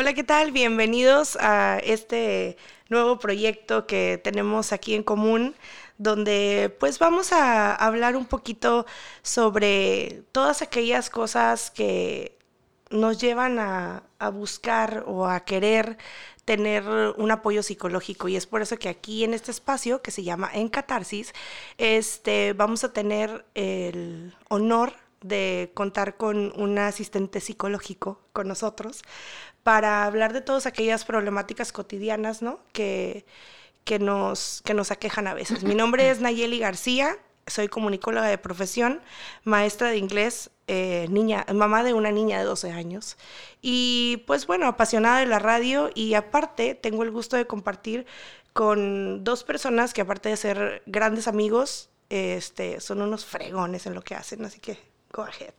Hola, ¿qué tal? Bienvenidos a este nuevo proyecto que tenemos aquí en común, donde pues vamos a hablar un poquito sobre todas aquellas cosas que nos llevan a, buscar o a querer tener un apoyo psicológico y es por eso que aquí en este espacio que se llama En Catarsis, este, vamos a tener el honor de contar con un asistente psicológico con nosotros para hablar de todas aquellas problemáticas cotidianas, ¿no? Que, que, nos, que nos aquejan a veces. Mi nombre es Nayeli García, soy comunicóloga de profesión, maestra de inglés, eh, niña, mamá de una niña de 12 años. Y pues bueno, apasionada de la radio y aparte tengo el gusto de compartir con dos personas que aparte de ser grandes amigos, este, son unos fregones en lo que hacen, así que go ahead.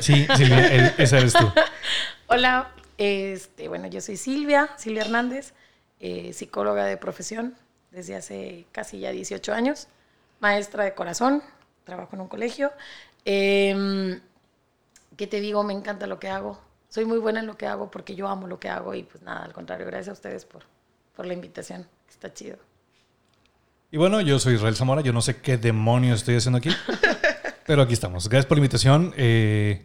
Sí, Silvia, esa eres tú. Hola, este, bueno, yo soy Silvia, Silvia Hernández, eh, psicóloga de profesión desde hace casi ya 18 años, maestra de corazón, trabajo en un colegio. Em, ¿Qué te digo? Me encanta lo que hago. Soy muy buena en lo que hago porque yo amo lo que hago y pues nada, al contrario, gracias a ustedes por, por la invitación. Está chido. Y bueno, yo soy Israel Zamora, yo no sé qué demonios estoy haciendo aquí, pero aquí estamos. Gracias por la invitación. Eh,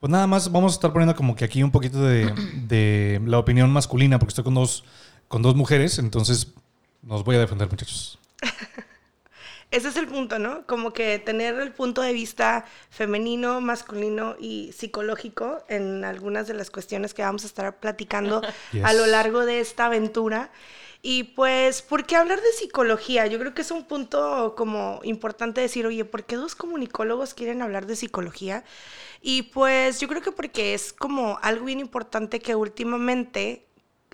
pues nada más vamos a estar poniendo como que aquí un poquito de, de, la opinión masculina, porque estoy con dos, con dos mujeres, entonces nos voy a defender, muchachos. Ese es el punto, ¿no? Como que tener el punto de vista femenino, masculino y psicológico en algunas de las cuestiones que vamos a estar platicando a lo largo de esta aventura. Y pues, ¿por qué hablar de psicología? Yo creo que es un punto como importante decir, oye, ¿por qué dos comunicólogos quieren hablar de psicología? Y pues yo creo que porque es como algo bien importante que últimamente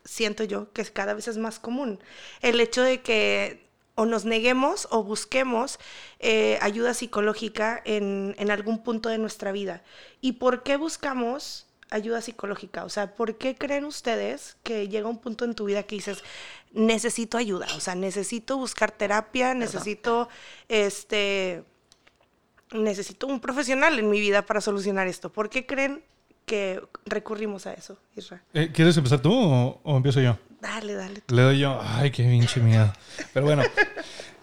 siento yo que cada vez es más común. El hecho de que o nos neguemos o busquemos eh, ayuda psicológica en, en algún punto de nuestra vida. ¿Y por qué buscamos ayuda psicológica? O sea, ¿por qué creen ustedes que llega un punto en tu vida que dices, necesito ayuda, o sea, necesito buscar terapia, necesito este necesito un profesional en mi vida para solucionar esto. ¿Por qué creen que recurrimos a eso, Israel? Eh, ¿Quieres empezar tú o, empiezo yo? Dale, dale. Le doy yo. Ay, qué pinche miedo. Pero bueno,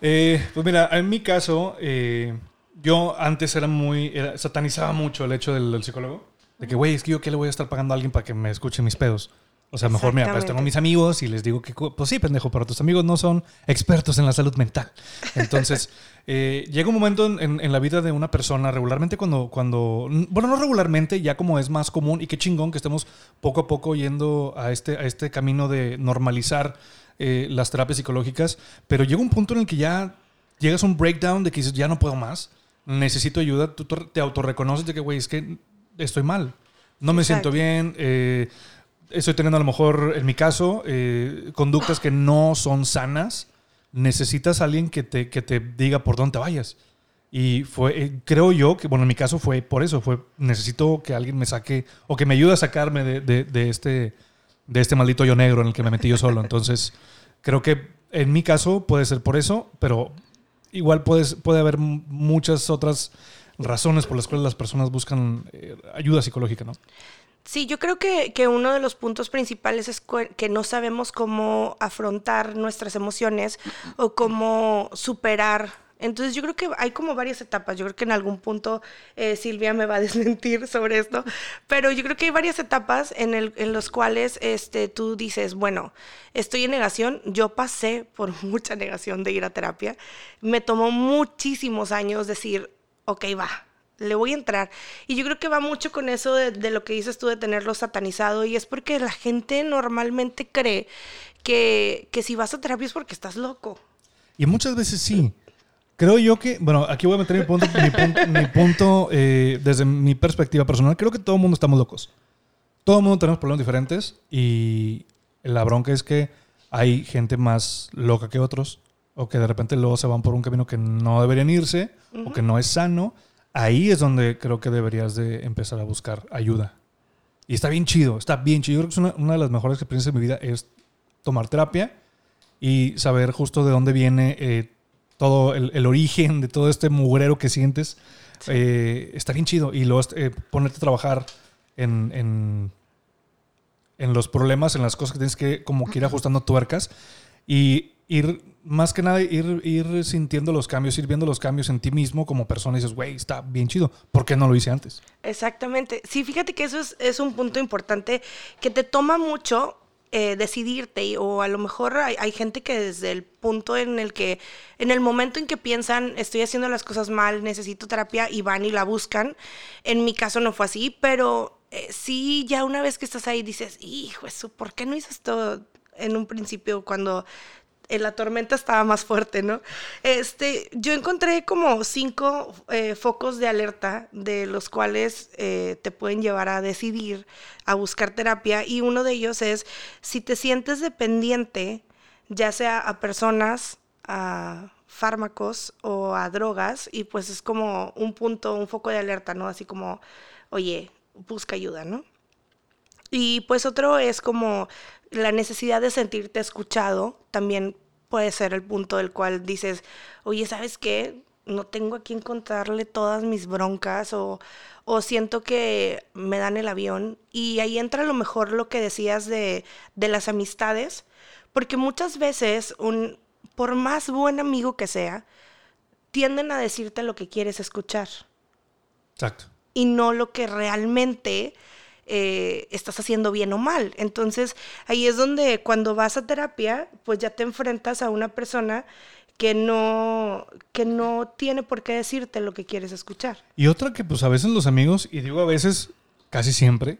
eh, pues mira, en mi caso, eh, yo antes era muy, satanizaba mucho el hecho del, del psicólogo. De que, güey, es que yo qué le voy a estar pagando a alguien para que me escuche mis pedos. O sea, mejor, mira, pues tengo mis amigos y les digo que, pues sí, pendejo, pero tus amigos no son expertos en la salud mental. Entonces, eh, llega un momento en, la vida de una persona, regularmente cuando, cuando, bueno, no regularmente, ya como es más común y qué chingón que estemos poco a poco yendo a este, a este camino de normalizar eh, las terapias psicológicas, pero llega un punto en el que ya llegas a un breakdown de que dices, ya no puedo más, necesito ayuda, tú te autorreconoces de que, güey, es que estoy mal, no me siento bien, eh, estoy teniendo a lo mejor, en mi caso, eh, conductas que no son sanas, necesitas a alguien que te, que te diga por dónde te vayas. Y fue, eh, creo yo que, bueno, en mi caso fue por eso, fue, necesito que alguien me saque, o que me ayude a sacarme de, de, este, de este maldito yo negro en el que me metí yo solo. Entonces, creo que en mi caso puede ser por eso, pero igual puedes, puede haber muchas otras razones por las cuales las personas buscan eh, ayuda psicológica, ¿no? Sí, yo creo que, uno de los puntos principales es que no sabemos cómo afrontar nuestras emociones o cómo superar. Entonces yo creo que hay como varias etapas. Yo creo que en algún punto eh, Silvia me va a desmentir sobre esto, pero yo creo que hay varias etapas en, el, en los cuales este, tú dices, bueno, estoy en negación. Yo pasé por mucha negación de ir a terapia. Me tomó muchísimos años decir, ok, va, le voy a entrar. Y yo creo que va mucho con eso de, lo que dices tú de tenerlo satanizado y es porque la gente normalmente cree que, si vas a terapia es porque estás loco. Y muchas veces sí. Creo yo que, bueno, aquí voy a meter mi punto, mi punto, eh, desde mi perspectiva personal. Creo que todo el mundo estamos locos. Todo el mundo tenemos problemas diferentes y la bronca es que hay gente más loca que otros o que de repente luego se van por un camino que no deberían irse o que no es sano ahí es donde creo que deberías de empezar a buscar ayuda. Y está bien chido, está bien chido. Yo creo que es una, de las mejores experiencias de mi vida es tomar terapia y saber justo de dónde viene eh, todo el, origen de todo este mugrero que sientes. Eh, está bien chido. Y luego eh, ponerte a trabajar en, en, en los problemas, en las cosas que tienes que como que ir ajustando tuercas y ir, más que nada, ir, ir sintiendo los cambios, ir viendo los cambios en ti mismo como persona y dices, güey, está bien chido. ¿Por qué no lo hice antes? Exactamente. Sí, fíjate que eso es, es un punto importante que te toma mucho eh, decidirte o a lo mejor hay, hay gente que desde el punto en el que, en el momento en que piensan estoy haciendo las cosas mal, necesito terapia y van y la buscan. En mi caso no fue así, pero eh, sí ya una vez que estás ahí dices, hijo, eso, ¿por qué no hice esto en un principio cuando eh, la tormenta estaba más fuerte, ¿no? Este, yo encontré como cinco eh, focos de alerta de los cuales eh, te pueden llevar a decidir a buscar terapia y uno de ellos es si te sientes dependiente, ya sea a personas, a fármacos o a drogas y pues es como un punto, un foco de alerta, ¿no? Así como, oye, busca ayuda, ¿no? Y pues otro es como la necesidad de sentirte escuchado, también puede ser el punto del cual dices, oye, ¿sabes qué? No tengo a quién contarle todas mis broncas o, o siento que me dan el avión. Y ahí entra a lo mejor lo que decías de, de las amistades, porque muchas veces, un, por más buen amigo que sea, tienden a decirte lo que quieres escuchar Exacto. y no lo que realmente eh, estás haciendo bien o mal. Entonces, ahí es donde cuando vas a terapia, pues ya te enfrentas a una persona que no, que no tiene por qué decirte lo que quieres escuchar. Y otra que pues a veces los amigos, y digo a veces, casi siempre,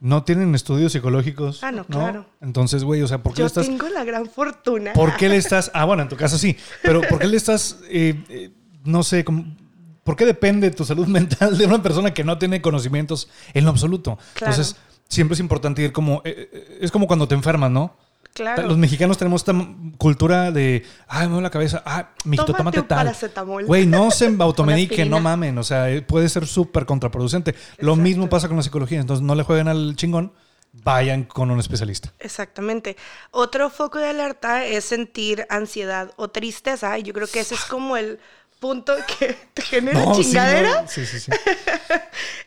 no tienen estudios psicológicos. Ah, no, claro. Entonces, güey, o sea, ¿por qué Yo le estás... tengo la gran fortuna. ¿Por qué le estás... Ah, bueno, en tu caso sí, pero ¿por qué le estás, eh, eh, no sé, como- ¿por qué depende tu salud mental de una persona que no tiene conocimientos en lo absoluto? Claro. Entonces, siempre es importante ir como... eh, eh, es como cuando te enfermas, ¿no? Claro. Los mexicanos tenemos esta cultura de, ay, me duele la cabeza, ah, mijito, Tómate tómate tal. Güey, no se automediquen, aspirina. no mamen, o sea, eh, puede ser súper contraproducente. Lo mismo pasa con la psicología, entonces no le jueguen al chingón, vayan con un especialista. Exactamente. Otro foco de alerta es sentir ansiedad o tristeza. Y yo creo que ese es como el punto que te genera No, sí, chingadera. no, sí, sí, sí.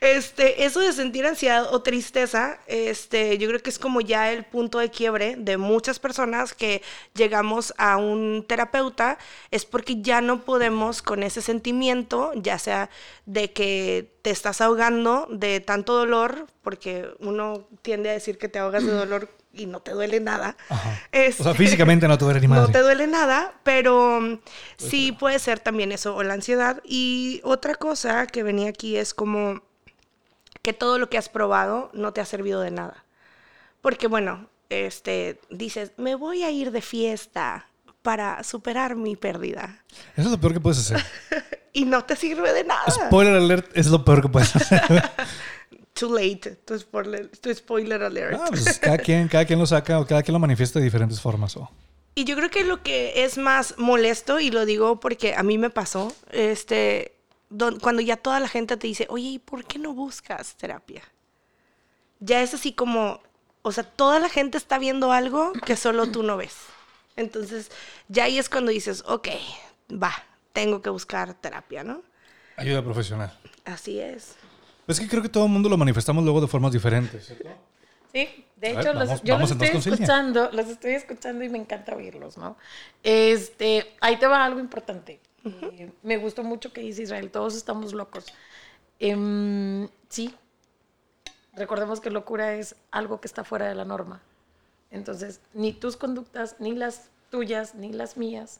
Este, eso de sentir ansiedad o tristeza, este, yo creo que es como ya el punto de quiebre de muchas personas que llegamos a un terapeuta, es porque ya no podemos con ese sentimiento, ya sea de que te estás ahogando de tanto dolor, porque uno tiende a decir que te ahogas de dolor y no te duele nada. Este, O sea, físicamente no te duele ni no madre. te duele nada, pero mm, sí puede ser también eso, o la ansiedad. Y otra cosa que venía aquí es como que todo lo que has probado no te ha servido de nada. Porque bueno, este, dices, me voy a ir de fiesta para superar mi pérdida. Eso es lo peor que puedes hacer. Y no te sirve de nada. Spoiler alert es lo peor que puedes hacer. Too late. Tu spoiler, tu spoiler alert. Ah, pues cada quien, cada quien lo saca o cada quien lo manifiesta de diferentes formas. o- Y yo creo que lo que es más molesto, y lo digo porque a mí me pasó, este, don- cuando ya toda la gente te dice, oye, ¿y por qué no buscas terapia? Ya es así como, o sea, toda la gente está viendo algo que solo tú no ves. Entonces, ya ahí es cuando dices, ok, va, tengo que buscar terapia, ¿no? Ayuda profesional. Así es. Es que creo que todo el mundo lo manifestamos luego de formas diferentes. ¿cierto? Sí, de ver, hecho, los- vamos- yo vamos los estoy escuchando, los estoy escuchando y me encanta oírlos, ¿no? Este, ahí te va algo importante. Eh, me gustó mucho que dice Israel, todos estamos locos. Em, sí, recordemos que locura es algo que está fuera de la norma. Entonces, ni tus conductas, ni las tuyas, ni las mías,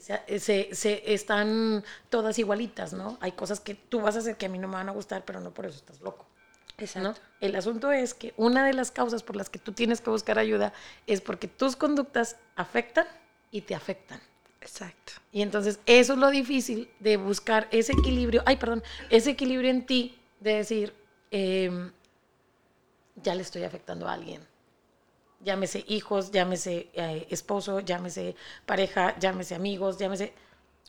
se, se- se- están todas igualitas, ¿no? Hay cosas que tú vas a hacer que a mí no me van a gustar, pero no por eso estás loco. ¿no? El asunto es que una de las causas por las que tú tienes que buscar ayuda es porque tus conductas afectan y te afectan. Exacto. Y entonces eso es lo difícil de buscar ese equilibrio, ay, perdón, ese equilibrio en ti de decir, em, ya le estoy afectando a alguien. Llámese hijos, llámese eh, esposo, llámese pareja, llámese amigos, llámese...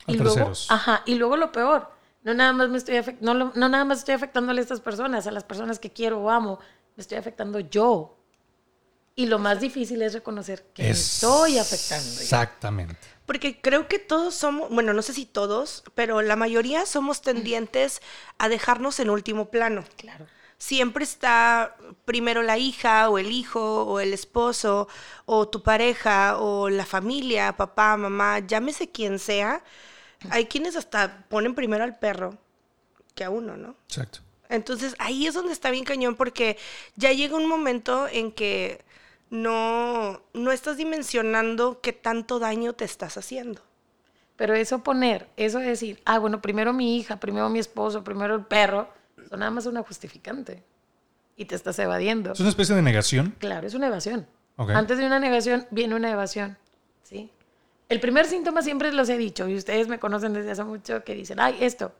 A Y luego, terceros. ajá, y luego lo peor, no nada más me estoy afect- no, lo- no nada más estoy afectándole a estas personas, a las personas que quiero o amo, me estoy afectando yo. Y lo más difícil es reconocer que me estoy afectando. yo. Exactamente. Porque creo que todos somos, bueno, no sé si todos, pero la mayoría somos tendientes a dejarnos en último plano. Claro. Siempre está primero la hija o el hijo o el esposo o tu pareja o la familia, papá, mamá, llámese quien sea. Hay quienes hasta ponen primero al perro que a uno, ¿no? Exacto. Entonces ahí es donde está bien cañón porque ya llega un momento en que no, no estás dimensionando qué tanto daño te estás haciendo. Pero eso poner, eso decir, ah, bueno, primero mi hija, primero mi esposo, primero el perro, eso nada más es una justificante. Y te estás evadiendo. ¿Es una especie de negación? Claro, es una evasión. Antes de una negación viene una evasión. ¿sí? El primer síntoma siempre los he dicho, y ustedes me conocen desde hace mucho, que dicen, ay, esto,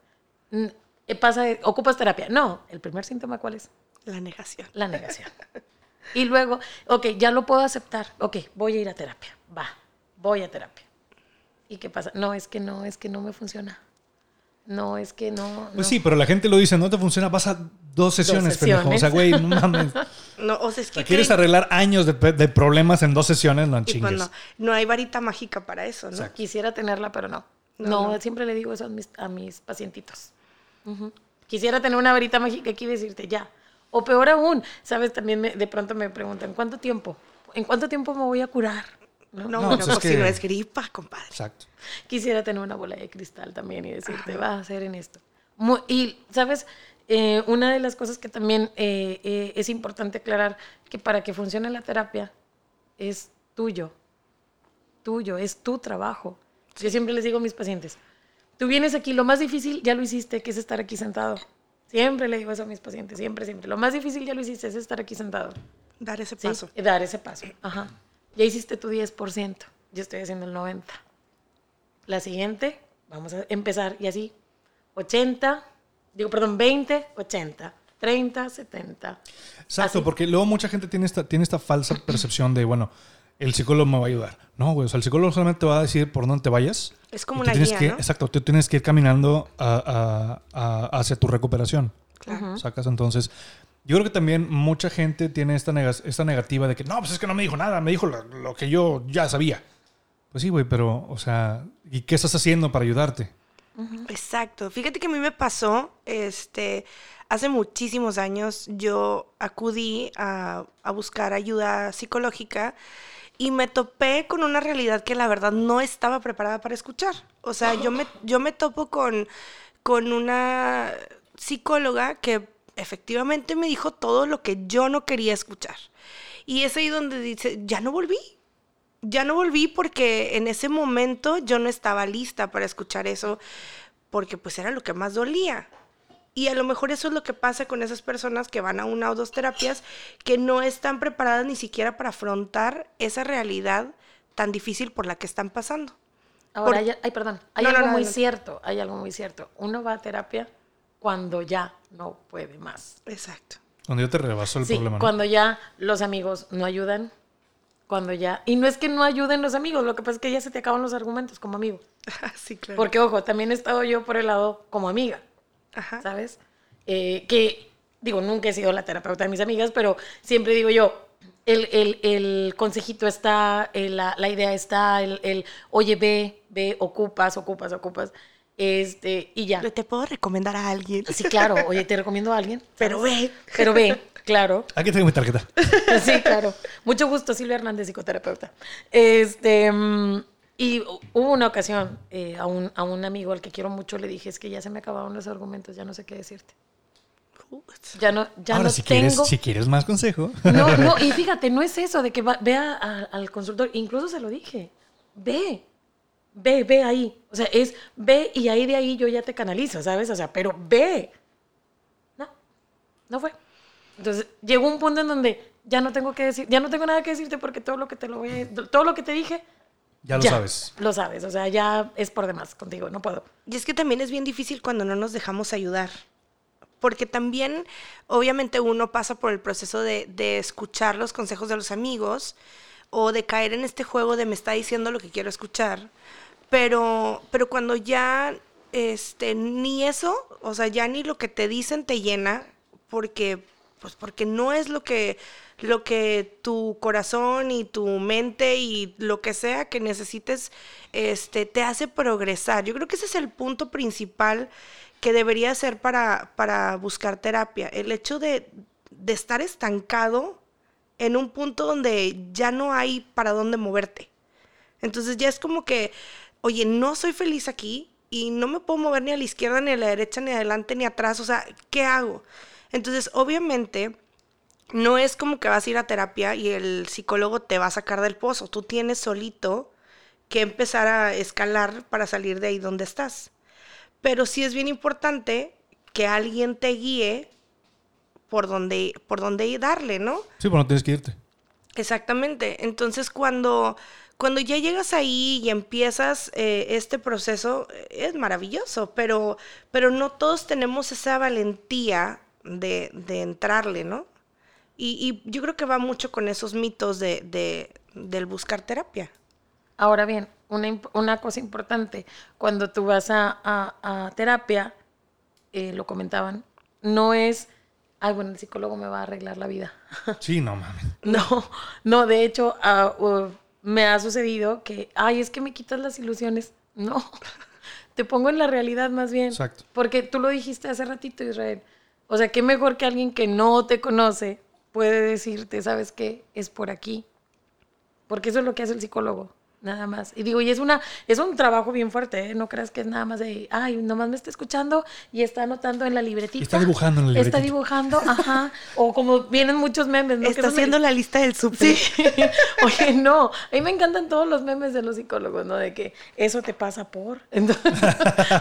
eh, pasa, ocupas terapia. No, el primer síntoma, ¿cuál es? La negación. La negación. Y luego, ok, ya lo puedo aceptar. Ok, voy a ir a terapia. Va, voy a terapia. ¿Y qué pasa? No, es que no, es que no me funciona. No, es que no. Pues no. sí, pero la gente lo dice, no te funciona, vas a dos sesiones, pendejo. O sea, güey, no mames. O No, o sea, es que quieres creen- arreglar años de, pe- de problemas en dos sesiones, no y pues chingues. no, no hay varita mágica para eso, ¿no? Exacto. Quisiera tenerla, pero no. No, No, no. siempre le digo eso a mis, a mis pacientitos. Quisiera tener una varita mágica aquí y decirte ya. O peor aún, ¿sabes? También me- de pronto me preguntan, ¿cuánto tiempo? ¿En cuánto tiempo me voy a curar? ¿No? No, No, pues es pues si que- no es gripa, compadre. Exacto. Quisiera tener una bola de cristal también y decirte, va a hacer en esto. Y, ¿sabes? Eh, una de las cosas que también eh, eh, es importante aclarar, que para que funcione la terapia es tuyo, tuyo, es tu trabajo. Yo siempre les digo a mis pacientes, tú vienes aquí, lo más difícil ya lo hiciste, que es estar aquí sentado. Siempre le digo eso a mis pacientes, siempre, siempre. Lo más difícil ya lo hiciste, es estar aquí sentado. Dar ese ¿sí? paso. Dar ese paso. Ajá. Ya hiciste tu 10%, yo estoy haciendo el 90%. La siguiente, vamos a empezar y así, 80, digo, perdón, 20, 80, 30, 70. Exacto, Así. porque luego mucha gente tiene esta, tiene esta falsa percepción de, bueno, el psicólogo me va a ayudar. No, güey, o sea, el psicólogo solamente te va a decir por dónde te vayas. Es como una guía, que, ¿no? Exacto, tú tienes que ir caminando a- a- a- hacia tu recuperación. Claro. ¿Sacas? Entonces, yo creo que también mucha gente tiene esta, esta negativa de que, no, pues es que no me dijo nada, me dijo lo, lo que yo ya sabía. Pues sí, güey, pero, o sea, ¿y qué estás haciendo para ayudarte? Exacto. Fíjate que a mí me pasó, este, hace muchísimos años yo acudí a, a buscar ayuda psicológica y me topé con una realidad que la verdad no estaba preparada para escuchar. O sea, yo me, yo me topo con, con una psicóloga que efectivamente me dijo todo lo que yo no quería escuchar. Y es ahí donde dice, ya no volví. Ya no volví porque en ese momento yo no estaba lista para escuchar eso, porque pues era lo que más dolía. Y a lo mejor eso es lo que pasa con esas personas que van a una o dos terapias que no están preparadas ni siquiera para afrontar esa realidad tan difícil por la que están pasando. Ahora, Por- hay, ay, perdón, hay No, algo no, muy cierto, hay algo muy cierto. Uno va a terapia cuando ya no puede más. Exacto. Donde yo te rebaso el Sí, problema. ¿no? cuando ya los amigos no ayudan, cuando ya... Y no es que no ayuden los amigos, lo que pasa es que ya se te acaban los argumentos como amigo. sí, claro. Porque, ojo, también he estado yo por el lado como amiga, Ajá. ¿sabes? Eh, que, digo, nunca he sido la terapeuta de mis amigas, pero siempre digo yo, el, el- el consejito está, el- la, la idea está, el, el, oye, ve, ve, ocupas, ocupas, ocupas, este, y ya. ¿Te puedo recomendar a alguien? Sí, claro, oye, te recomiendo a alguien. Pero ve. Pero ve, claro. Aquí tengo mi tarjeta. Sí, claro. Mucho gusto, Silvia Hernández, psicoterapeuta. Este, mm, y hu- hubo una ocasión eh, a, un, a un amigo al que quiero mucho le dije, es que ya se me acabaron los argumentos, ya no sé qué decirte. Ya no, ya Ahora, no si, tengo... quieres, si quieres más consejo. No, no, y fíjate, no es eso de que va- vea a- al consultor, incluso se lo dije, ve, ve, ve ahí. O sea, es ve y ahí de ahí yo ya te canalizo, ¿sabes? O sea, pero ve. No, no fue. Entonces, llegó un punto en donde ya no tengo que decir, ya no tengo nada que decirte porque todo lo que te lo voy a- todo lo que te dije, ya lo sabes. Lo sabes, o sea, ya es por demás contigo, no puedo. Y es que también es bien difícil cuando no nos dejamos ayudar. Porque también, obviamente, uno pasa por el proceso de, de escuchar los consejos de los amigos o de caer en este juego de me está diciendo lo que quiero escuchar. Pero, pero cuando ya este, ni eso, o sea, ya ni lo que te dicen te llena, porque, pues porque no es lo que, lo que tu corazón y tu mente y lo que sea que necesites este, te hace progresar. Yo creo que ese es el punto principal que debería ser para, para buscar terapia. El hecho de, de estar estancado en un punto donde ya no hay para dónde moverte. Entonces ya es como que, oye, no soy feliz aquí y no me puedo mover ni a la izquierda, ni a la derecha, ni adelante, ni atrás. O sea, ¿qué hago? Entonces, obviamente, no es como que vas a ir a terapia y el psicólogo te va a sacar del pozo. Tú tienes solito que empezar a escalar para salir de ahí donde estás. Pero sí es bien importante que alguien te guíe por donde, por donde darle, ¿no? Sí, pero no tienes que irte. Exactamente. Entonces, cuando, cuando ya llegas ahí y empiezas eh, este proceso, es maravilloso, pero, pero no todos tenemos esa valentía de, de entrarle, ¿no? Y, y, yo creo que va mucho con esos mitos de, de, del buscar terapia. Ahora bien, una, una cosa importante, cuando tú vas a, a, a terapia, eh, lo comentaban, no es, ay, bueno, el psicólogo me va a arreglar la vida. Sí, no mames. No, no, de hecho, uh, uh, me ha sucedido que, ay, es que me quitas las ilusiones. No, te pongo en la realidad más bien. Exacto. Porque tú lo dijiste hace ratito, Israel. O sea, qué mejor que alguien que no te conoce puede decirte, ¿sabes qué? Es por aquí. Porque eso es lo que hace el psicólogo. Nada más. Y digo, y es una, es un trabajo bien fuerte, ¿eh? No creas que es nada más de, ay, nomás me está escuchando y está anotando en la libretita. Está dibujando en la libretita. Está dibujando, ajá. O como vienen muchos memes, ¿no? Está haciendo la lista del súper. Sí. Oye, no. A mí me encantan todos los memes de los psicólogos, ¿no? De que eso te pasa por. Entonces,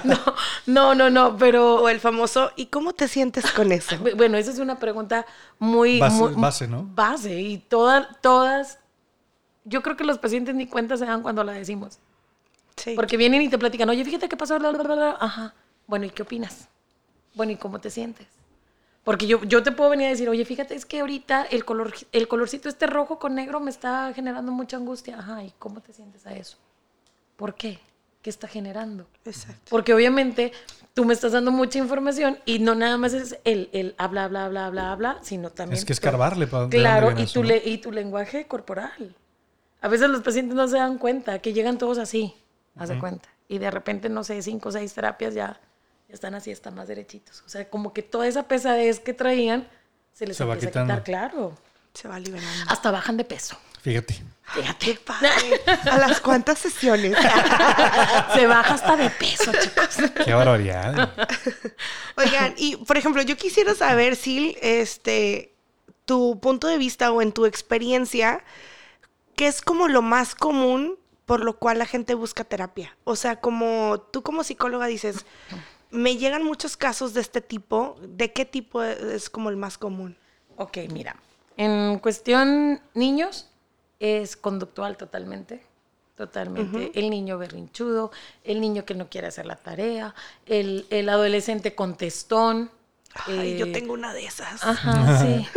no, no, no, no, pero. O el famoso, ¿y cómo te sientes con eso? Bueno, esa es una pregunta muy. Base, muy, base ¿no? Base. Y todas, todas yo creo que los pacientes ni cuenta se dan cuando la decimos. Sí. Porque vienen y te platican, oye, fíjate qué pasó, bla, bla, bla, bla. Ajá. Bueno, ¿y qué opinas? Bueno, ¿y cómo te sientes? Porque yo, yo te puedo venir a decir, oye, fíjate, es que ahorita el, color, el colorcito este rojo con negro me está generando mucha angustia. Ajá, ¿y cómo te sientes a eso? ¿Por qué? ¿Qué está generando? Exacto. Porque obviamente tú me estás dando mucha información y no nada más es el, el habla, bla, bla, bla, bla, sino también... Es que escarbarle para Claro, y tu, le, y tu lenguaje corporal. A veces los pacientes no se dan cuenta que llegan todos así, haz de cuenta. Y de repente, no sé, cinco o seis terapias ya, ya están así, están más derechitos. O sea, como que toda esa pesadez que traían se les Se va empieza a quitando. quitar, claro. Se va liberando. Hasta bajan de peso. Fíjate. Fíjate. ¡Qué padre! ¿A las cuántas sesiones? se baja hasta de peso, chicos. Qué barbaridad. Oigan, y por ejemplo, yo quisiera saber, Sil, este, tu punto de vista o en tu experiencia, ¿qué es como lo más común por lo cual la gente busca terapia? O sea, como tú como psicóloga dices, me llegan muchos casos de este tipo, ¿de qué tipo es como el más común? Ok, mira. En cuestión niños, es conductual totalmente. Totalmente. El niño berrinchudo, el niño que no quiere hacer la tarea, el, el adolescente contestón. Ay, eh, yo tengo una de esas. Ajá, sí.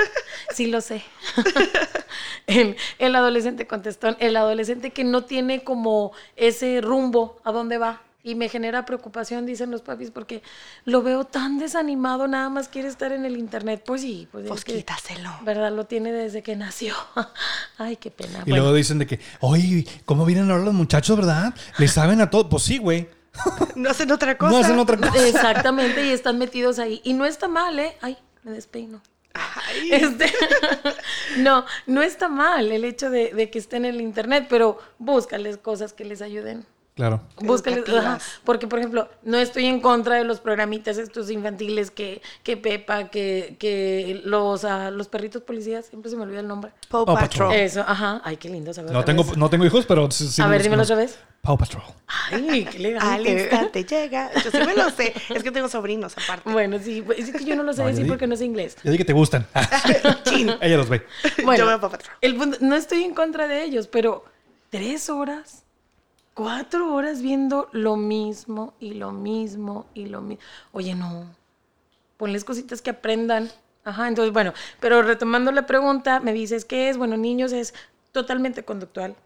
Sí lo sé. el, el adolescente contestón, el adolescente que no tiene como ese rumbo a dónde va. Y me genera preocupación, dicen los papis, porque lo veo tan desanimado, nada más quiere estar en el internet. Pues sí, pues, Pues que, quítaselo. ¿verdad? Lo tiene desde que nació. Ay, qué pena. Y Bueno, luego dicen de que, oye, ¿cómo vienen ahora los muchachos, verdad? Le saben a todo. Pues sí, güey. No hacen otra cosa. No hacen otra cosa. Exactamente, y están metidos ahí. Y no está mal, ¿eh? Ay, me despeino. Ay, Este, no, no está mal el hecho de, de que estén en el internet, pero búscales cosas que les ayuden. Claro. Búscales, ajá, porque por ejemplo, no estoy en contra de los programitas estos infantiles que, que Pepa, que, que los, ah, los perritos policías, siempre se me olvida el nombre. Paw Paw Patrol. Patrol. Eso, ajá, ay, qué lindo saber. No tengo, vez. no tengo hijos, pero sí, sí A ver, dímelo otra vez. Paw Patrol. Ay, qué Al elegante. instante llega. Yo sí me lo sé. Es que tengo sobrinos aparte. Bueno, sí, pues, es que yo no lo sé No, yo decir di- porque no sé inglés. Ya di que te gustan. Chin. Ella los ve. Bueno, Yo veo Paw Patrol. el punto- no estoy en contra de ellos, pero tres horas, cuatro horas viendo lo mismo y lo mismo y lo mismo. Oye, no. Ponles cositas que aprendan. Ajá, entonces, bueno, pero retomando la pregunta, me dices, ¿qué es? Bueno, niños es totalmente conductual.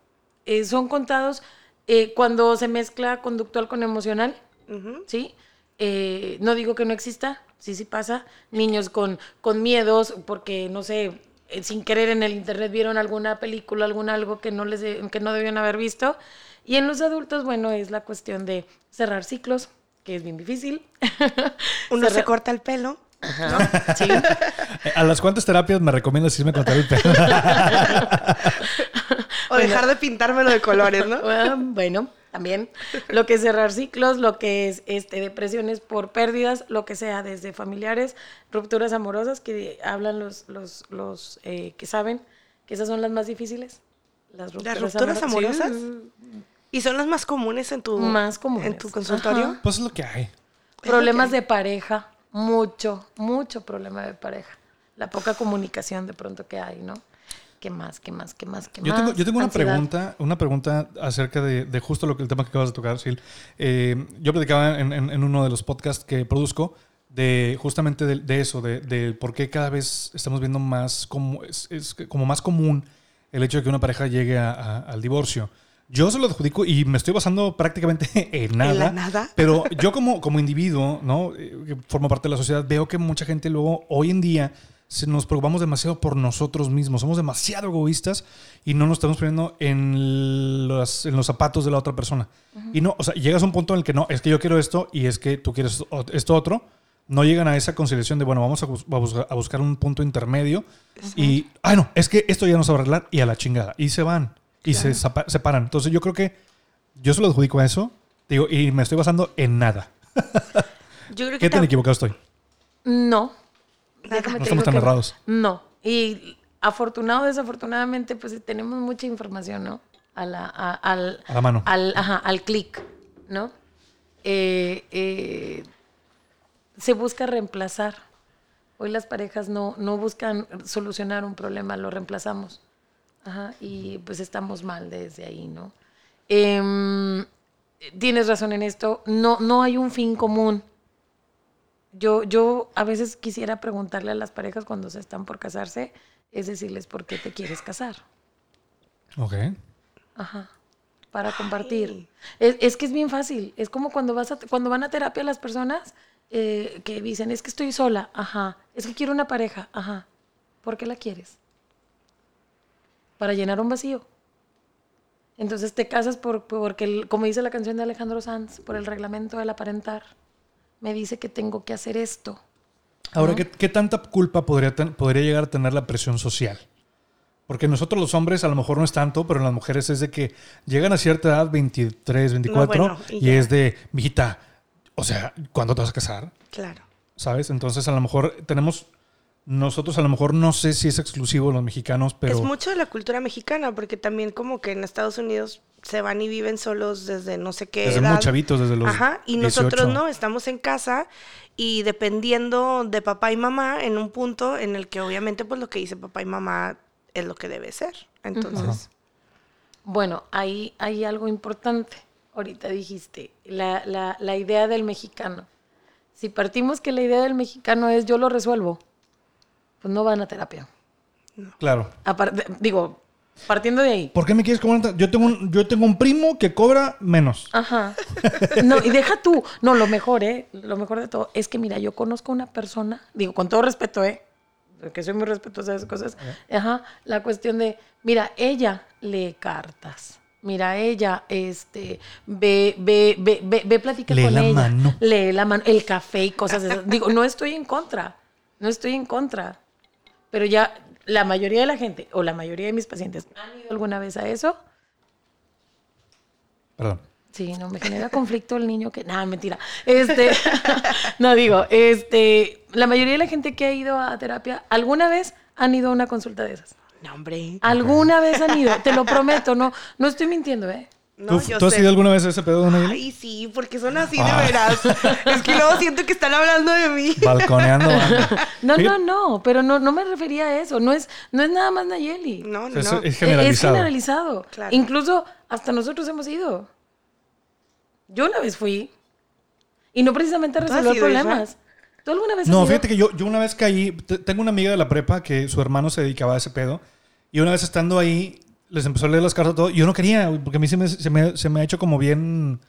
Eh, son contados eh, cuando se mezcla conductual con emocional. Ujú. ¿sí? Eh, no digo que no exista, sí, sí pasa. Niños con, con miedos, porque, no sé, eh, sin querer en el internet vieron alguna película, algún algo que no, les que no debían haber visto. Y en los adultos, bueno, es la cuestión de cerrar ciclos, que es bien difícil. Uno Se se corta el pelo. Ajá, sí. Eh, ¿A las cuántas terapias me recomiendas irme a cortar el pelo? O dejar de pintármelo de colores, ¿no? Ah, bueno, también. Lo que es cerrar ciclos, lo que es este, depresiones por pérdidas, lo que sea, desde familiares, rupturas amorosas, que hablan los, los, los eh, que saben que esas son las más difíciles. Las rupturas, rupturas amoro- amorosas? Sí, Y son las más comunes en tu, Más comunes. En tu consultorio. Ajá. Pues es lo que hay. Problemas de pareja, mucho, mucho problema de pareja. La poca comunicación de pronto que hay, ¿no? ¿Qué más, qué más, qué más, qué Yo más? tengo, yo tengo una Ansiedad. pregunta, una pregunta acerca de, de justo lo que el tema que acabas de tocar, Sil. Eh, yo platicaba en, en- en uno de los podcasts que produzco de justamente de, de eso, de, de por qué cada vez estamos viendo más como es, es como más común el hecho de que una pareja llegue a- a- al divorcio. Yo se lo adjudico y me estoy basando prácticamente en nada. la nada? Pero yo como, como individuo, ¿no? Eh, que formo parte de la sociedad, veo que mucha gente luego, hoy en día, se nos preocupamos demasiado por nosotros mismos. Somos demasiado egoístas y no nos estamos poniendo en los, en los zapatos de la otra persona. Y no, o sea, llegas a un punto en el que no, es que yo quiero esto y es que tú quieres esto otro. No llegan a esa conciliación de, bueno, vamos a, bus- a buscar, a buscar un punto intermedio. Y, ay, no, es que esto ya no se va a arreglar y a la chingada. Y se van y se separan. Entonces yo creo que yo se lo adjudico a eso. Digo, y me estoy basando en nada. Yo creo que ¿Qué tan equivocado estoy? No. No estamos tan errados. No. Y afortunado o desafortunadamente, pues tenemos mucha información, ¿no? A la, a- al, A la mano. Al, ajá, al clic, ¿no? Eh, eh, se busca reemplazar. Hoy las parejas no, no buscan solucionar un problema, lo reemplazamos. Ajá, y pues estamos mal desde ahí, ¿no? Em, tienes razón en esto, no, no hay un fin común. Yo, yo a veces quisiera preguntarle a las parejas cuando se están por casarse, es decirles por qué te quieres casar. Ok. Ajá. Para compartir. Es, es que es bien fácil. Es como cuando vas a, cuando van a terapia las personas eh, que dicen, es que estoy sola. Ajá. Es que quiero una pareja. Ajá. ¿Por qué la quieres? Para llenar un vacío. Entonces te casas por, porque, el- como dice la canción de Alejandro Sanz, por el reglamento del aparentar. Me dice que tengo que hacer esto. Ahora, ¿qué, qué tanta culpa podría, ten- podría llegar a tener la presión social? Porque nosotros los hombres a lo mejor no es tanto, pero en las mujeres es de que llegan a cierta edad, 23, 24, bueno, y y, es de, mijita, o sea, ¿cuándo te vas a casar? Claro. ¿Sabes? Entonces a lo mejor tenemos, nosotros a lo mejor no sé si es exclusivo de los mexicanos, pero... Es mucho de la cultura mexicana, porque también como que en Estados Unidos se van y viven solos desde no sé qué Desde edad. muy chavitos, desde los Ajá, y 18. nosotros no, estamos en casa y dependiendo de papá y mamá en un punto en el que obviamente pues lo que dice papá y mamá es lo que debe ser. Entonces, Bueno, ahí hay algo importante. Ahorita dijiste, la, la, la idea del mexicano. Si partimos que la idea del mexicano es yo lo resuelvo, pues no van a terapia. Claro. Aparte, digo, partiendo de ahí. ¿Por qué me quieres cobrar? Yo tengo, un, yo tengo un primo que cobra menos. Ajá. No, y deja tú. No, lo mejor, ¿eh? Lo mejor de todo es que, mira, yo conozco una persona, digo, con todo respeto, ¿eh? Que soy muy respetuosa de esas cosas. Ajá. La cuestión de, mira, ella lee cartas. Mira, ella, este, ve, ve, ve, ve, ve platica Lee con la ella. mano. Lee la mano, el café y cosas de esas. Digo, no estoy en contra. No estoy en contra. Pero ya la mayoría de la gente, o la mayoría de mis pacientes, ¿han ido alguna vez a eso? Perdón. Sí, no, me genera conflicto el niño que. Nada, mentira. Este. no digo, este. La mayoría de la gente que ha ido a terapia, alguna vez han ido a una consulta de esas. no, hombre. Alguna vez han ido, te lo prometo, no, no estoy mintiendo, ¿eh? No, ¿Tú, yo tú has ido alguna vez a ese pedo, Nayeli? Ay, sí, porque son así de Ah. veras. es que luego siento que están hablando de mí. Balconeando. No, no, no, pero no, no me refería a eso. No es, no es nada más Nayeli. No, no, Es, no. es generalizado. Es generalizado. Claro. Incluso hasta nosotros hemos ido. Yo una vez fui. Y no precisamente a ¿Tú has resolver problemas. ¿Tú alguna vez has No, ido? fíjate que yo, yo una vez caí, te- tengo una amiga de la prepa que su hermano se dedicaba a ese pedo, y una vez estando ahí, les empezó a leer las cartas todo, yo no quería, porque a mí se me, se me, se me ha hecho como bien...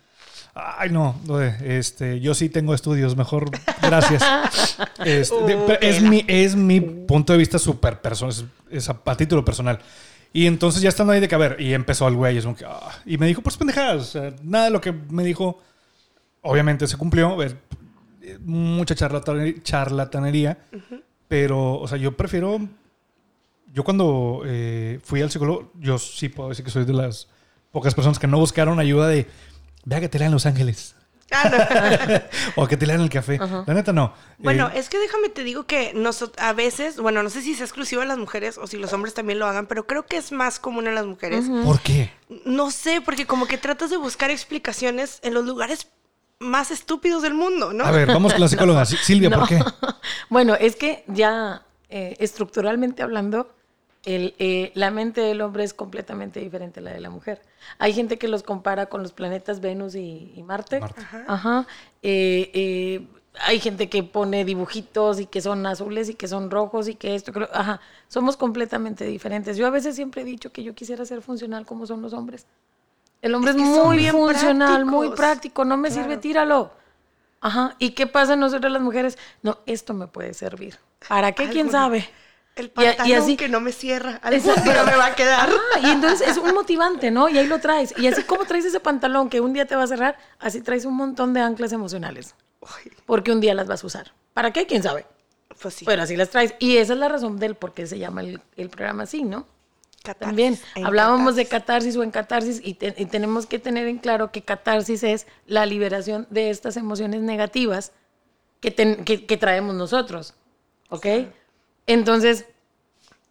Ay, no, este, yo sí tengo estudios, mejor, gracias. Este, Uh, es, mi, es mi punto de vista súper personal, es, a, a título personal. Y entonces ya estando ahí de que, a ver, y empezó el güey, es ah, y me dijo, pues pendejadas, o sea, nada de lo que me dijo obviamente se cumplió, ver, eh, mucha charlatanería, charlatanería pero, o sea, yo prefiero, yo cuando eh, fui al psicólogo, yo sí puedo decir que soy de las pocas personas que no buscaron ayuda de, vea que te lean Los Ángeles. Ah, no. o que te lean el café. La neta no. Bueno, Eh, es que déjame te digo que a veces, bueno, no sé si es exclusivo de las mujeres o si los hombres también lo hagan, pero creo que es más común en las mujeres. ¿por qué? No sé, porque como que tratas de buscar explicaciones en los lugares más estúpidos del mundo, ¿no? A ver, vamos con la psicóloga. Silvia, ¿por No. qué? Bueno, es que ya eh, estructuralmente hablando, el, eh, la mente del hombre es completamente diferente a la de la mujer. Hay gente que los compara con los planetas Venus y, y Marte. Marte. Ajá. Eh, eh, hay gente que pone dibujitos y que son azules y que son rojos y que esto, que lo- ajá. Somos completamente diferentes. Yo a veces siempre he dicho que yo quisiera ser funcional como son los hombres. El hombre es, Es que muy bien funcional, muy práctico. No me sirve, tíralo. Ajá. ¿Y qué pasa nosotros las mujeres? No, esto me puede servir. ¿Para qué? ¿Quién sabe? El Y a- y pantalón así- que no me cierra. Algún Exacto. día me va a quedar. Ah, y entonces es un motivante, ¿no? Y ahí lo traes. Y así como traes ese pantalón que un día te va a cerrar, así traes un montón de anclas emocionales. Uy, Porque un día las vas a usar. ¿Para qué? ¿Quién sabe? pues sí. Pero así las traes. Y esa es la razón del por qué se llama el, el programa así, ¿no? Catarsis, También hablábamos de catarsis. o en catarsis y, te- y tenemos que tener en claro que catarsis es la liberación de estas emociones negativas que, ten- que- que traemos nosotros. ¿Ok? Entonces,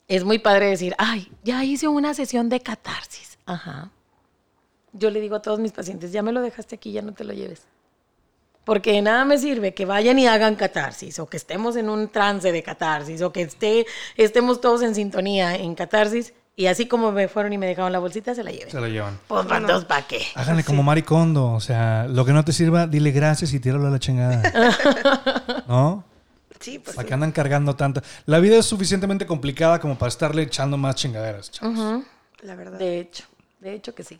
es muy padre decir, ay, ya hice una sesión de catarsis. Ajá. Yo le digo a todos mis pacientes, ya me lo dejaste aquí, ya no te lo lleves. Porque de nada me sirve que vayan y hagan catarsis, o que estemos en un trance de catarsis, o que esté, estemos todos en sintonía en catarsis, y así como me fueron y me dejaron la bolsita, se la lleven. Se la llevan. Pues, entonces, ¿para qué? Háganle como maricondo. O sea, lo que no te sirva, dile gracias y tíralo a la chingada. ¿No? Sí, pues ¿Para sí. qué andan cargando tanto? La vida es suficientemente complicada como para estarle echando más chingaderas, chavos. La verdad. De hecho, de hecho que sí.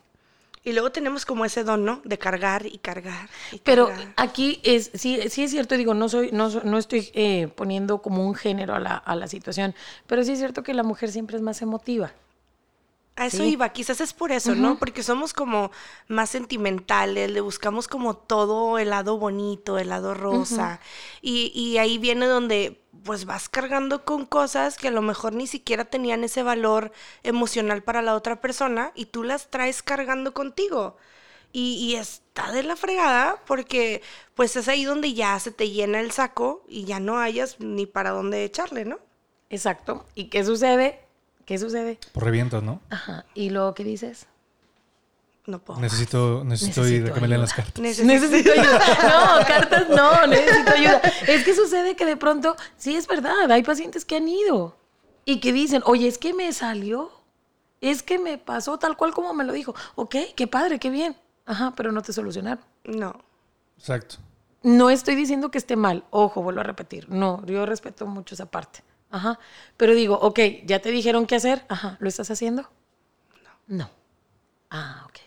Y luego tenemos como ese don, ¿no? De cargar y cargar. y Pero cargar. aquí es, sí, sí es cierto, digo, no soy, no, no estoy eh, poniendo como un género a la, a la situación, pero sí es cierto que la mujer siempre es más emotiva. A eso Sí. iba, quizás es por eso, ¿no? Porque somos como más sentimentales, le buscamos como todo el lado bonito, el lado rosa. y, y ahí viene donde pues vas cargando con cosas que a lo mejor ni siquiera tenían ese valor emocional para la otra persona y tú las traes cargando contigo. Y, y está de la fregada porque pues es ahí donde ya se te llena el saco y ya no hayas ni para dónde echarle, ¿no? Exacto. ¿Y qué sucede? ¿Qué sucede? Por revientas, ¿no? Ajá. ¿Y luego qué dices? No puedo. Necesito, necesito, ir a que me lean las cartas. Necesito- Necesito ayuda. No, cartas no, necesito ayuda. Es que sucede que de pronto, sí es verdad, hay pacientes que han ido y que dicen, oye, es que me salió, es que me pasó tal cual como me lo dijo. Ok, qué padre, qué bien. Ajá, pero no te solucionaron. No. Exacto. No estoy diciendo que esté mal, ojo, vuelvo a repetir. No, yo respeto mucho esa parte. Ajá. Pero digo, ok, ya te dijeron qué hacer. Ajá, ¿lo estás haciendo? No. No. Ah, ok.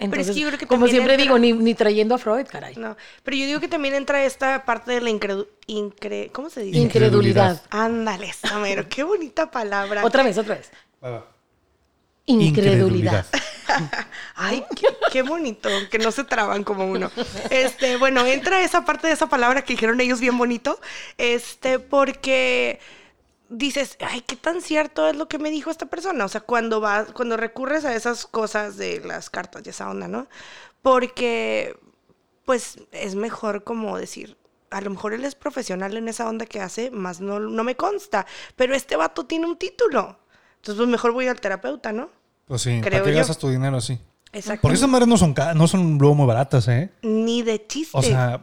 Entonces, yo creo que como siempre entra- digo, ni, ni trayendo a Freud, caray. No, pero yo digo que también entra esta parte de la incredu incre ¿cómo se dice? Incredulidad. Ándale, Samero, qué bonita palabra. Otra vez, otra vez. Va, va. Incredulidad. Ay, qué, bonito, que no se traban como uno. Este, bueno, entra esa parte de esa palabra que dijeron ellos bien bonito, este, porque dices, ay, qué tan cierto es lo que me dijo esta persona. O sea, cuando vas, cuando recurres a esas cosas de las cartas y esa onda, ¿no? Porque, pues, es mejor como decir, a lo mejor él es profesional en esa onda que hace, más no, no me consta. Pero este vato tiene un título. Entonces, pues mejor voy al terapeuta, ¿no? Pues sí, Creo ¿para qué yo. gastas tu dinero así? Exacto. Porque esas madres no son, no son luego muy baratas, ¿eh? Ni de chiste. O sea,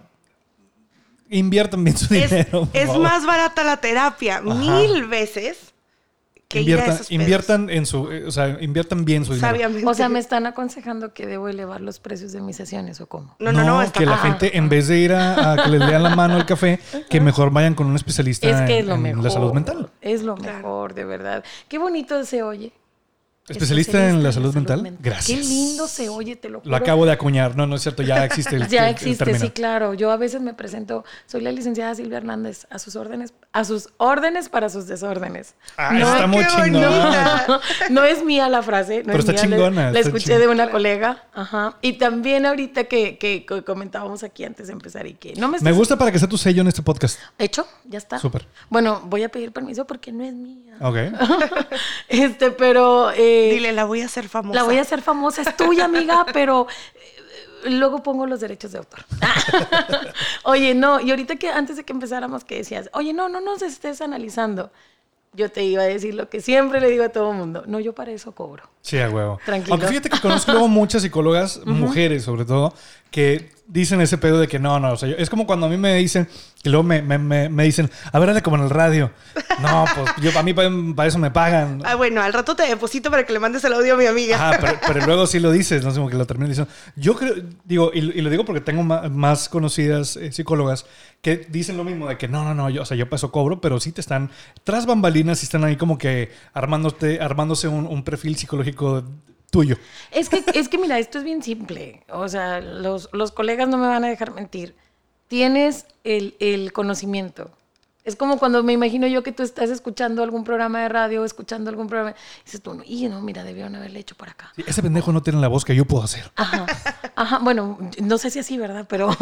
inviertan bien su es, dinero. por es favor. más barata la terapia mil veces que ir a inviertan, esos inviertan en su, eh, o sea, inviertan bien su dinero. Sabiamente. O sea, me están aconsejando que debo elevar los precios de mis sesiones o cómo. No, no, no. está- que la Ah. gente, en vez de ir a, a que les lean la mano el café, que mejor vayan con un especialista Es que es en, lo en mejor. la salud mental. Es lo Claro. mejor, de verdad. Qué bonito se oye. Especialista en la salud mental. Gracias. Qué lindo se oye, te lo juro. Lo acabo de acuñar. No, no es cierto, ya existe el Ya el existe, sí, claro. Yo a veces me presento, soy la licenciada Silvia Hernández, a sus órdenes, a sus órdenes para sus desórdenes. Ah, No, está muy bonita. No es mía la frase, no Pero es está mía, chingona, La, escuché chingona. de una colega. Ajá. Y también ahorita que, que co- comentábamos aquí antes de empezar y que no me Me gusta para que sea tu sello en este podcast. ¿Hecho? Ya está. Súper. Bueno, voy a pedir permiso porque no es mía. Ok. Este, pero... eh, Dile, la voy a hacer famosa. La voy a hacer famosa, es tuya, amiga, pero eh, luego pongo los derechos de autor. oye, no, y ahorita que antes de que empezáramos que decías, oye, no, no nos estés analizando. Yo te iba a decir lo que siempre le digo a todo el mundo. No, yo para eso cobro. Sí, a huevo. Tranquilo. Aunque fíjate que conozco luego muchas psicólogas, mujeres sobre todo, que dicen ese pedo de que no, no, o sea, yo- es como cuando a mí me dicen, y luego me, me, me, me dicen, a ver, hazle como en el radio. No, pues yo, a mí para, para eso me pagan. Ah, bueno, al rato te deposito para que le mandes el audio a mi amiga. Ajá, pero, pero luego sí lo dices, no sé, como que lo termino diciendo. Yo creo, digo, y, y lo digo porque tengo ma- más, conocidas eh, psicólogas que dicen lo mismo de que no, no, no, yo, o sea, yo peso cobro, pero sí te están tras bambalinas y están ahí como que armándote, armándose un, un perfil psicológico tuyo. Es que, es que mira, esto es bien simple. O sea, los, los colegas no me van a dejar mentir. Tienes el, el conocimiento. Es como cuando me imagino yo que tú estás escuchando algún programa de radio o escuchando algún programa y dices tú, no, y no, mira, debieron haberle hecho por acá. Sí, ese pendejo no tiene la voz que yo puedo hacer. Ajá, ajá, bueno, no sé si así, ¿verdad? Pero,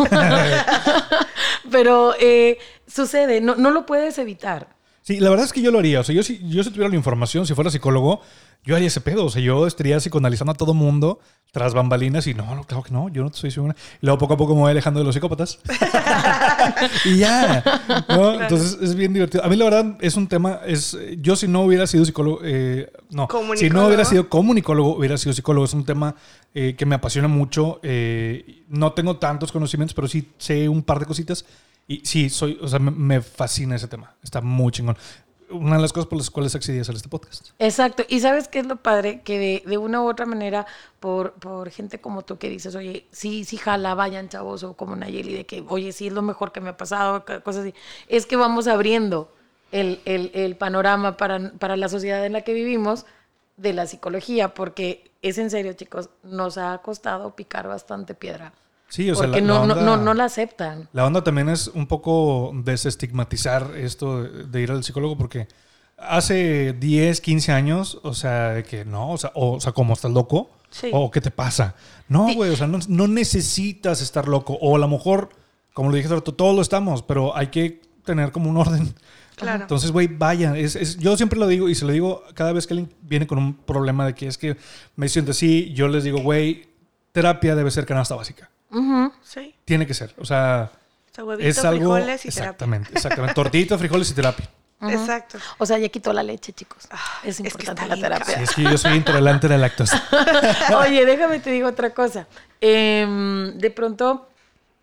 pero eh, sucede, no, no lo puedes evitar. Sí, la verdad es que yo lo haría. O sea, yo si, yo si tuviera la información, si fuera psicólogo, yo haría ese pedo. O sea, yo estaría psicoanalizando a todo mundo tras bambalinas y no, no, claro que no, yo no soy psicólogo. Y luego poco a poco me voy alejando de los psicópatas. y ya. ¿no? Entonces es bien divertido. A mí la verdad es un tema, es yo si no hubiera sido psicólogo, eh, no, si no hubiera sido comunicólogo, hubiera sido psicólogo. Es un tema eh, que me apasiona mucho. eh, no tengo tantos conocimientos, pero sí sé un par de cositas. Y sí, soy, o sea, me, fascina ese tema. Está muy chingón. Una de las cosas por las cuales accedí a hacer este podcast. Exacto. Y sabes qué es lo padre? Que de, una u otra manera, por, por gente como tú que dices, oye, sí, sí, jala, vayan chavos, o como Nayeli, de que, oye, sí, es lo mejor que me ha pasado, cosas así. Es que vamos abriendo el, el- el panorama para, para la sociedad en la que vivimos de la psicología, porque es en serio, chicos, nos ha costado picar bastante piedra. Sí, o sea, porque la, no, la no, onda, no, no la aceptan. la onda también es un poco desestigmatizar esto de, de ir al psicólogo porque hace 10, 15 años, o sea, que no, o sea, o, o sea, como estás loco, Sí. o qué te pasa. No, Sí. güey, o sea, no, no necesitas estar loco. O a lo mejor, como lo dije hace rato, todos lo estamos, pero hay que tener como un orden. Claro. Entonces, güey, vaya. Es, es- yo siempre lo digo y se lo digo cada vez que alguien viene con un problema de que es que me siento así, yo les digo, güey, terapia debe ser canasta básica. Sí. Tiene que ser. O sea, O sea, huevito, es algo. frijoles y exactamente, exactamente. Tortita, frijoles y terapia. terapia. Exacto. O sea, ya quitó la leche, chicos. es que importante la terapia. Sí, es que yo soy intolerante a la lactosa. Oye, déjame te digo otra cosa. Em, de pronto,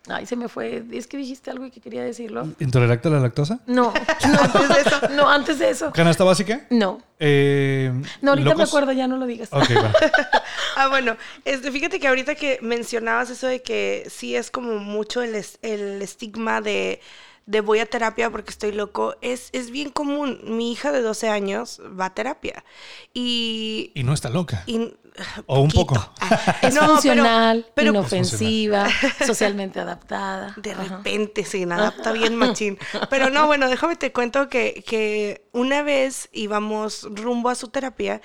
ay, se me fue. Es que dijiste algo y que quería decirlo. ¿Intolerante a la lactosa? No, no antes de eso. No, antes de eso. ¿Canasta básica? No. Eh, No, ahorita me acuerdo, ya no lo digas. Ok, bueno. Ah, bueno, este, fíjate que ahorita que mencionabas eso de que sí es como mucho el, es- el estigma de, de voy a terapia porque estoy loco, es, es bien común. Mi hija de 12 años va a terapia y... Y no está loca. y- O un poquito. poco. Ah, Es no, funcional, pero, inofensiva, socialmente adaptada. De Ajá. repente se adapta bien machín. Pero no, bueno, déjame te cuento que, que una vez íbamos rumbo a su terapia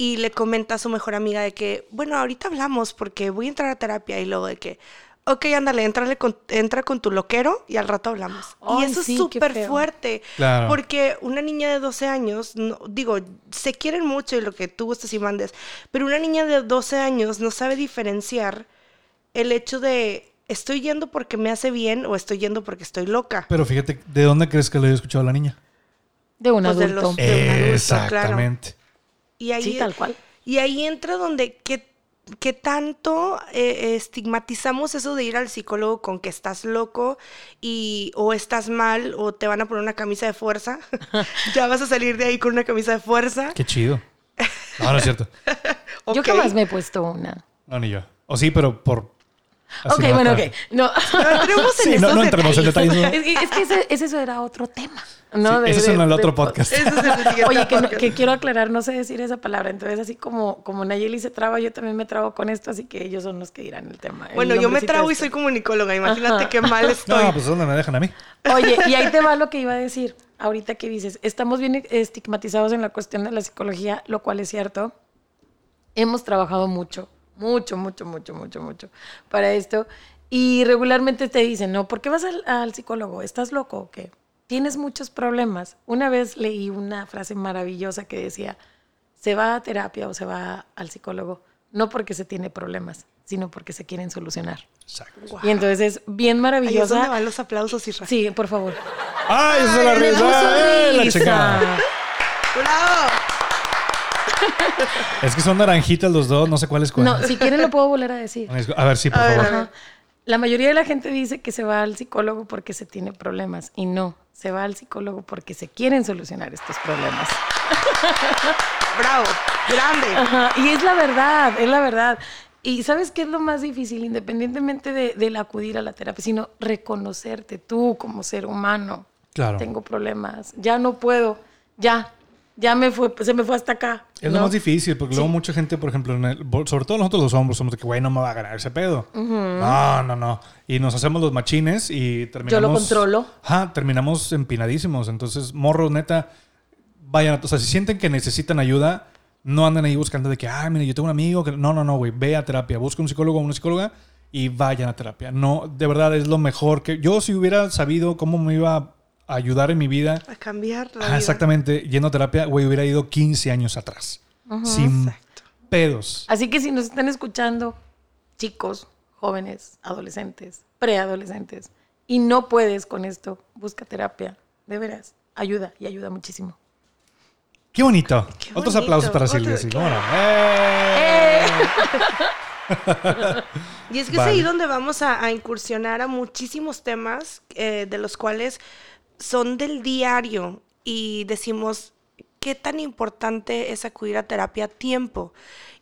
y le comenta a su mejor amiga de que, bueno, ahorita hablamos porque voy a entrar a terapia y luego de que, ok, ándale, entrale con, entra con tu loquero y al rato hablamos. y eso sí, es súper fuerte. Claro. Porque una niña de 12 años, no- digo, se quieren mucho y lo que tú gustes y mandes, pero una niña de 12 años no sabe diferenciar el hecho de estoy yendo porque me hace bien o estoy yendo porque estoy loca. Pero fíjate, ¿de dónde crees que lo haya escuchado la niña? De un Pues de adulto. los- de un adulto, Exactamente. Y ahí, Sí, tal cual. Y ahí entra donde qué, qué tanto eh, estigmatizamos eso de ir al psicólogo con que estás loco y o estás mal o te van a poner una camisa de fuerza. ya vas a salir de ahí con una camisa de fuerza. Qué chido. No, no es cierto. Yo Ok. jamás me he puesto una. No, ni yo. O sí, pero por Así ok, no bueno, ok. No. No entremos en Sí, no, no entremos en detalles. es, que- es que ese, ese- eso era otro tema. ¿no? Sí, De- ese es en el de- otro podcast. Ese es el Oye, que, no- podcast. que quiero aclarar, no sé decir esa palabra. Entonces, así como, como Nayeli se traba, yo también me trabo con esto, así que ellos son los que dirán el tema. el Bueno, yo me trago y este. soy comunicóloga. Imagínate Ajá. qué mal estoy. No, pues ¿dónde me dejan a mí? Oye, y ahí te va lo que iba a decir. Ahorita que dices, estamos bien estigmatizados en la cuestión de la psicología, lo cual es cierto. Hemos trabajado mucho, mucho, mucho, mucho, mucho, mucho para esto. Y regularmente te dicen, no, ¿por qué vas al, al psicólogo? ¿Estás loco o qué? Tienes muchos problemas. Una vez leí una frase maravillosa que decía, se va a terapia o se va al psicólogo, no porque se tiene problemas, sino porque se quieren solucionar. Exacto. Y entonces es bien Ahí es donde maravillosa. van los aplausos. Sí, por favor. ¡Ay, es la risa! ¡Ay, la risa. chingada! ¡Bravo! Es que son naranjitas los dos, no sé cuál es cuál. No, si quieren lo puedo volver a decir. A ver, sí, por A ver, favor. La mayoría de la gente dice que se va al psicólogo porque se tiene problemas y no, se va al psicólogo porque se quieren solucionar estos problemas. ¡Bravo! ¡Grande! Ajá, Y es la verdad, es la verdad. Y ¿sabes qué es lo más difícil? Independientemente de, del acudir a la terapia, sino reconocerte tú como ser humano. Claro. Tengo problemas, ya no puedo, ya, ya me fue, se me fue hasta acá. Es ¿no? lo más difícil, porque luego mucha gente, por ejemplo, en el- sobre todo nosotros los hombres, somos de que, güey, no me va a ganar ese pedo. No, no, no. Y nos hacemos los machines y terminamos. controlo. Ajá, terminamos empinadísimos. Entonces, morros, neta, vayan. O sea, si sienten que necesitan ayuda, no anden ahí buscando de que, ah, mira, yo tengo un amigo que. No, no, no, güey, ve a terapia. Busca un psicólogo o una psicóloga y vayan a terapia. No, de verdad, es lo mejor que. Yo, si hubiera sabido cómo me iba ayudar en mi vida. A cambiar la Ah, vida. exactamente. Yendo a terapia, güey, hubiera ido 15 años atrás. Sin Exacto. pedos. Así que si nos están escuchando, chicos, jóvenes, adolescentes, preadolescentes, y no puedes con esto, busca terapia. De veras, ayuda y ayuda muchísimo. Qué bonito. Qué Otros bonito. aplausos para Silvia. sí. ¡Eh! Y es que Vale. es ahí donde vamos a, a incursionar a muchísimos temas eh, de los cuales son del diario y decimos qué tan importante es acudir a terapia a tiempo.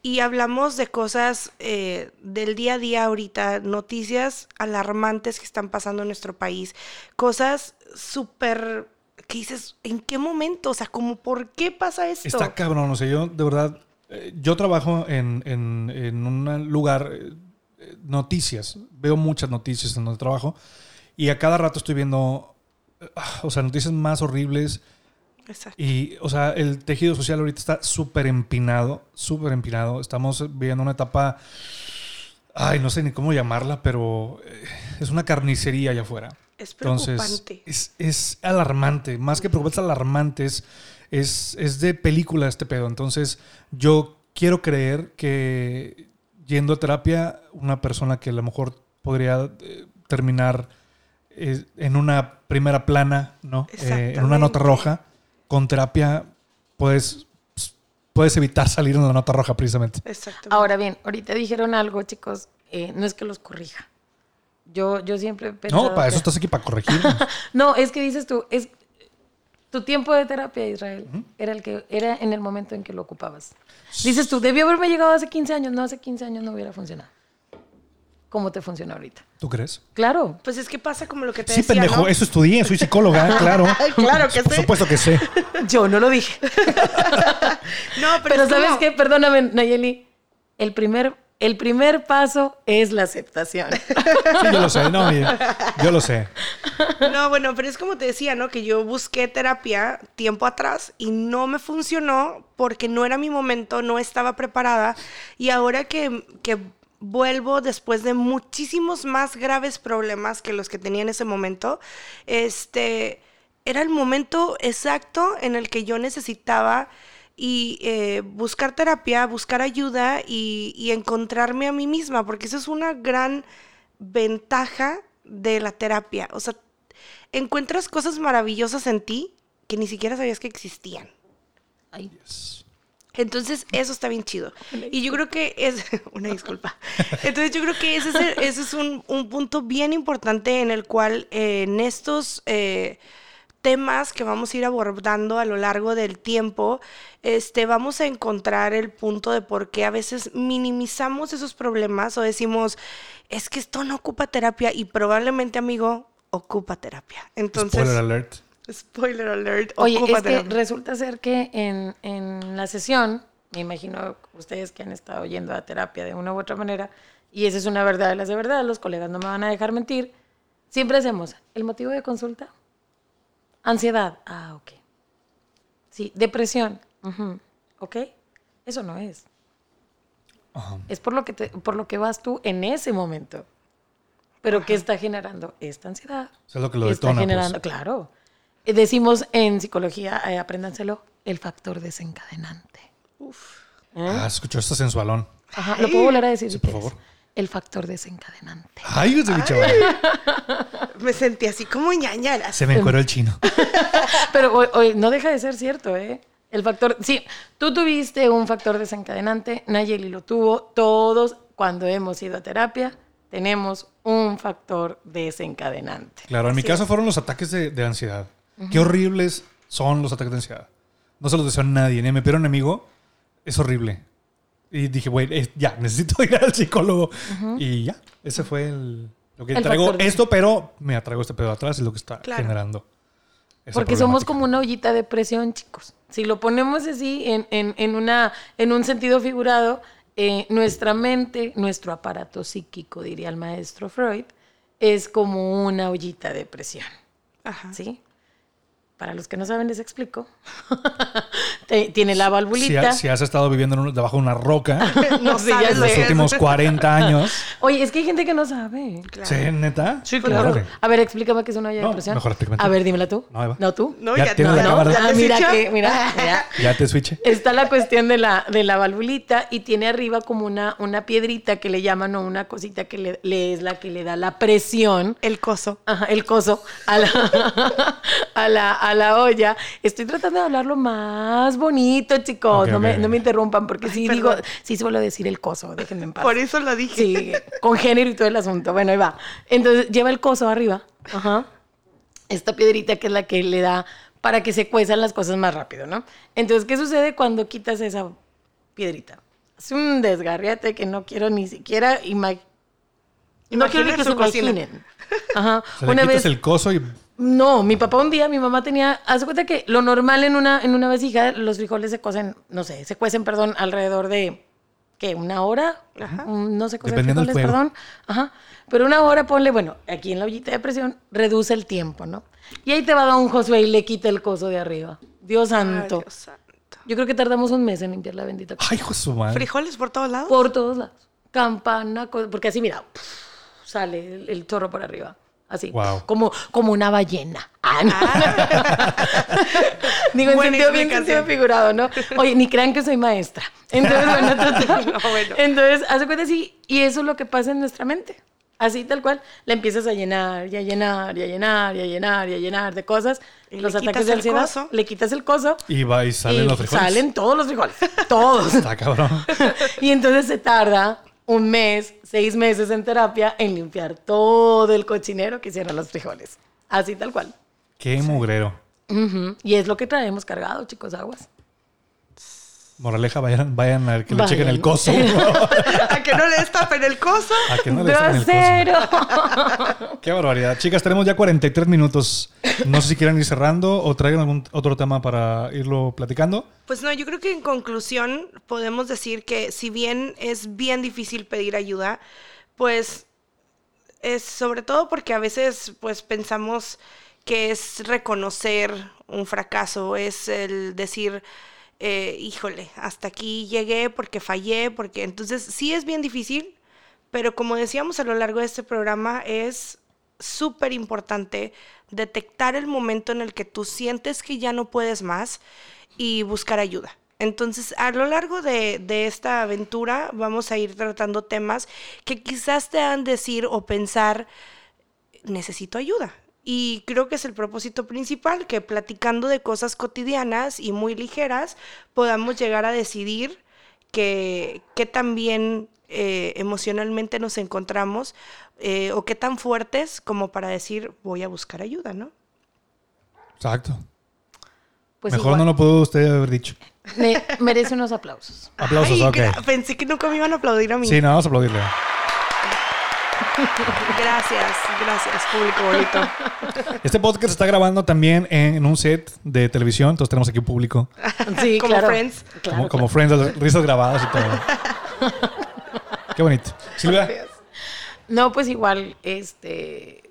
Y hablamos de cosas eh, del día a día ahorita, noticias alarmantes que están pasando en nuestro país, cosas súper que dices, ¿en qué momento? O sea, como, ¿por qué pasa esto? Está cabrón. O sea, yo de verdad. eh, Yo trabajo en, en, en un lugar. eh, Noticias. Veo muchas noticias en donde trabajo. Y a cada rato estoy viendo. Ah, O sea, noticias más horribles. Exacto. Y, o sea, el tejido social ahorita está súper empinado, súper empinado. Estamos viviendo una etapa, ay, no sé ni cómo llamarla, pero eh, es una carnicería allá afuera. Es Entonces, preocupante. es, es alarmante. Más que preocupante, es alarmante. Es, es, es de película este pedo. Entonces, yo quiero creer que yendo a terapia, una persona que a lo mejor podría eh, terminar eh, en una primera plana, ¿no? Eh, en una nota roja, con terapia puedes, puedes evitar salir en la nota roja precisamente. Exacto. Ahora bien, ahorita dijeron algo, chicos, eh, no es que los corrija. Yo, yo siempre he pensado No, para que- eso estás aquí, para corregir. No, es que dices tú, es tu tiempo de terapia, Israel, era el que era en el momento en que lo ocupabas. Dices tú, debió haberme llegado hace 15 años, no hace 15 años no hubiera funcionado. ¿Cómo te funciona ahorita? ¿Tú crees? Claro. Pues es que pasa como lo que te Sí, decía, pendejo, ¿no? eso estudié, soy psicóloga, claro. Claro que Por sé. supuesto que sé. Yo no lo dije. No, pero, Pero, es ¿sabes como- qué? Perdóname, Nayeli. El primer, el primer paso es la aceptación. Sí, yo lo sé, no, mire, yo lo sé. No, bueno, pero es como te decía, ¿no? Que yo busqué terapia tiempo atrás y no me funcionó porque no era mi momento, no estaba preparada. Y ahora que, que vuelvo después de muchísimos más graves problemas que los que tenía en ese momento, este, era el momento exacto en el que yo necesitaba y eh, buscar terapia, buscar ayuda y, y encontrarme a mí misma, porque eso es una gran ventaja de la terapia. O sea, encuentras cosas maravillosas en ti que ni siquiera sabías que existían. Ay, Entonces, eso está bien chido. Y yo creo que es una disculpa. Entonces, yo creo que ese es, el- ese es un, un punto bien importante en el cual eh, en estos eh, temas que vamos a ir abordando a lo largo del tiempo, este, vamos a encontrar el punto de por qué a veces minimizamos esos problemas o decimos, es que esto no ocupa terapia y probablemente, amigo, ocupa terapia. Entonces, Spoiler alert. Spoiler alert, Oye, es que resulta ser que en, en la sesión, me imagino ustedes que han estado yendo a terapia de una u otra manera, y esa es una verdad de las de verdad, los colegas no me van a dejar mentir, siempre hacemos el motivo de consulta, ansiedad, ah, ok. Sí, depresión, ok. Eso no es. Ajá. Es por lo que, te- por lo que vas tú en ese momento. Pero ¿qué está generando? Esta ansiedad. Eso es lo que lo ¿Qué está detona, pues. generando? Claro. Eh, Decimos en psicología, eh, apréndanselo, el factor desencadenante. ¿Eh? Ah, escuchó esto sensualón. Ajá, ¿Lo puedo volver a decir? Sí, por favor. El factor desencadenante. Ay, ese chaval. Me sentí así como ñañaras. Se me encueró el chino. Pero hoy, hoy no deja de ser cierto, ¿eh? El factor, sí, tú tuviste un factor desencadenante, Nayeli lo tuvo, todos cuando hemos ido a terapia tenemos un factor desencadenante. Claro, en mi caso fueron los ataques de, de ansiedad. Qué horribles son los ataques de ansiedad. No se los deseo a nadie, ni a mi peor enemigo. Es horrible. Y dije, güey, eh, ya, necesito ir al psicólogo. Y ya, ese fue el, lo que El traigo de- esto, pero me atraigo este pedo atrás, es lo que está Claro. generando. Porque somos como una ollita de presión, chicos. Si lo ponemos así en, en- en una, en un sentido figurado, eh, nuestra mente, nuestro aparato psíquico, diría el maestro Freud, es como una ollita de presión. Ajá. ¿Sí? Para los que no saben, les explico. Tiene la valvulita. si has estado viviendo en un- debajo de una roca No Sí, en lo los últimos 40 años. Oye, es que hay gente que no sabe. Claro. ¿Sí, neta? Sí, claro. claro. A ver, explícame qué es una olla No, de presión. mejor explícame. A ver, dímela tú. No, Eva. No, tú. No, Ya ya, tienes no, la no, cámara. ya Ah, te mira que, mira, mira. Ya te switché. Está la cuestión de la, de la valvulita y tiene arriba como una, una piedrita que le llaman o una cosita que le, le es la que le da la presión. El coso. Ajá, el coso a la, a, la, a la olla. Estoy tratando de hablarlo más bonito, chicos. No, me, no me interrumpan porque sí digo, sí suelo decir el coso, déjenme en paz. Por eso lo dije. Sí, con género y todo el asunto. Bueno, ahí va. Entonces lleva el coso arriba. Ajá. Esta piedrita que es la que le da para que se cuezan las cosas más rápido, ¿no? Entonces, ¿qué sucede cuando quitas esa piedrita? Es un desgarriate que no quiero ni siquiera imaginar. No quiero que su se imaginen. Ajá. O sea, le Una quitas vez. el coso y No, mi papá un día, mi mamá tenía, haz cuenta que lo normal en una, en una vasija, los frijoles se cocen, no sé, se cuecen, perdón, alrededor de, ¿qué? ¿Una hora? Ajá. Un- No se cocen Dependiendo del frijoles, fuego. perdón. Ajá. Pero una hora, ponle, bueno, aquí en la ollita de presión, reduce el tiempo, ¿no? Y ahí te va don Josué y le quita el coso de arriba. Dios Ay, santo. Dios santo. Yo creo que tardamos un mes en limpiar la bendita cosa. Ay, madre. ¿Frijoles por todos lados? Por todos lados. Campana, porque así, mira, sale el, el chorro por arriba. Así. Wow. Como, como una ballena. Ah, no. Digo, en sentido bien sentido figurado, ¿no? Oye, ni crean que soy maestra. Entonces, bueno, total. No, bueno. Entonces, hace cuenta así, y eso es lo que pasa en nuestra mente. Así tal cual, la empiezas a llenar, y a llenar, y a llenar, y a llenar, y a llenar de cosas. Y los ataques de ansiedad, coso. le quitas el coso. Y va y salen y los frijoles. Salen todos los frijoles. Todos. Está cabrón. y entonces se tarda un mes, seis meses en terapia en limpiar todo el cochinero que hicieron los frijoles. Así tal cual. Qué mugrero. Y es lo que traemos cargado, chicos, aguas. Moraleja, vayan, vayan a que le Vayan. chequen el coso. ¿A que no le destapen el coso? a que no le saquen el coso. Qué barbaridad. Chicas, tenemos ya 43 minutos. No sé si quieran ir cerrando o traigan algún otro tema para irlo platicando. Pues no, yo creo que en conclusión podemos decir que si bien es bien difícil pedir ayuda, pues es sobre todo porque a veces pues pensamos que es reconocer un fracaso, es el decir, eh, híjole, hasta aquí llegué porque fallé, porque entonces sí es bien difícil, pero como decíamos a lo largo de este programa, es súper importante detectar el momento en el que tú sientes que ya no puedes más y buscar ayuda. Entonces, a lo largo de, esta aventura vamos a ir tratando temas que quizás te hagan decir o pensar, necesito ayuda. Y creo que es el propósito principal, que platicando de cosas cotidianas y muy ligeras, podamos llegar a decidir que, que tan bien eh, emocionalmente nos encontramos eh, o qué tan fuertes como para decir voy a buscar ayuda, ¿no? Exacto. Pues Mejor igual, no lo pudo usted haber dicho. me- merece unos aplausos. Aplausos, Ay, ok. Pensé que nunca me iban a aplaudir a mí. Sí, no, vamos a aplaudirle. Gracias, gracias, público bonito. Este podcast se está grabando también en un set de televisión, entonces tenemos aquí un público. Sí, Como claro. Friends. Claro, como, como Friends, risas grabadas y todo. Qué bonito. Silvia, No, pues igual, este,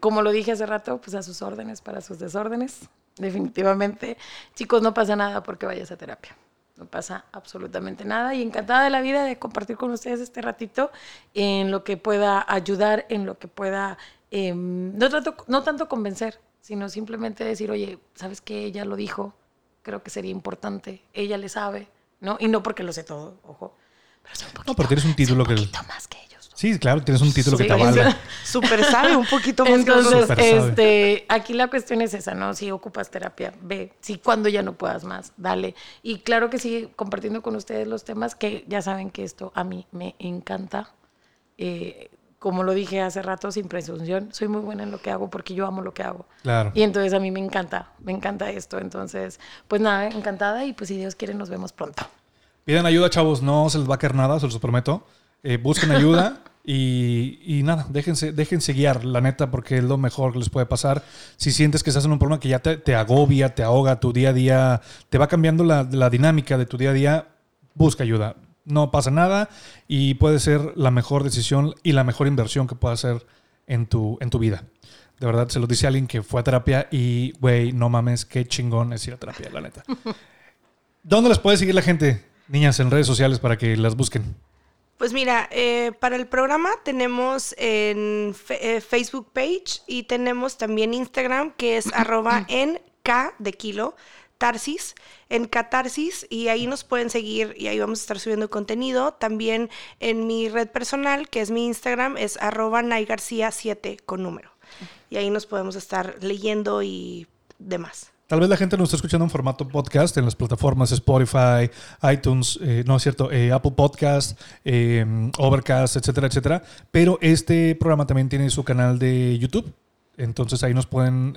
como lo dije hace rato, pues a sus órdenes, para sus desórdenes, definitivamente. Chicos, no pasa nada porque vayas a terapia. No pasa absolutamente nada y encantada de la vida de compartir con ustedes este ratito en lo que pueda ayudar, en lo que pueda, em, no, trato, no tanto convencer, sino simplemente decir, oye, ¿sabes qué? Ella lo dijo, creo que sería importante, ella le sabe, ¿no? Y no porque lo sé todo, ojo. Pero sé un poquito, pero tienes un sé título que- poquito más que ellos. Sí, claro, tienes un título que te Sí, avala. Súper sabe un poquito más Entonces, este, aquí la cuestión es esa, ¿no? Si ocupas terapia, ve. Si cuando ya no puedas más, dale. Y claro que sí, compartiendo con ustedes los temas que ya saben que esto a mí me encanta. Eh, como lo dije hace rato, sin presunción, soy muy buena en lo que hago porque yo amo lo que hago. Claro. Y entonces a mí me encanta, me encanta esto. Entonces, pues nada, encantada y pues si Dios quiere nos vemos pronto. Pidan ayuda, chavos, no se les va a caer nada, se los prometo. Eh, busquen ayuda y, y nada, déjense, déjense guiar, la neta, porque es lo mejor que les puede pasar. Si sientes que estás en un problema que ya te, te agobia, te ahoga tu día a día, te va cambiando la, la dinámica de tu día a día, busca ayuda. No pasa nada y puede ser la mejor decisión y la mejor inversión que puedas hacer en tu, en tu vida. De verdad, se lo dice alguien que fue a terapia y, güey, no mames, qué chingón es ir a terapia, la neta. ¿Dónde las puede seguir la gente, niñas, en redes sociales para que las busquen? Pues mira, eh, para el programa tenemos en eh, Facebook page y tenemos también Instagram que es arroba en K de kilo, Tarsis, en Catarsis y ahí nos pueden seguir y ahí vamos a estar subiendo contenido. También en mi red personal que es mi Instagram es arroba García 7 con número. Y ahí nos podemos estar leyendo y demás. Tal vez la gente nos está escuchando en formato podcast en las plataformas Spotify, iTunes, eh, no es cierto, eh, Apple Podcast, eh, Overcast, etcétera, etcétera. Pero este programa también tiene su canal de YouTube. Entonces ahí nos pueden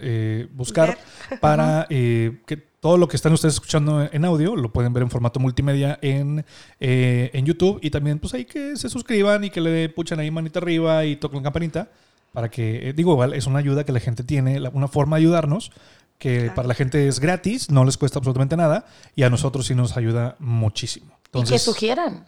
buscar para que todo lo que están ustedes escuchando en audio lo pueden ver en formato multimedia en, en YouTube. Y también pues ahí que se suscriban y que le puchan ahí manita arriba y toquen la campanita. Para que, digo, igual es una ayuda que la gente tiene, una forma de ayudarnos que Claro. para la gente es gratis, no les cuesta absolutamente nada y a nosotros sí nos ayuda muchísimo. y que sugieran,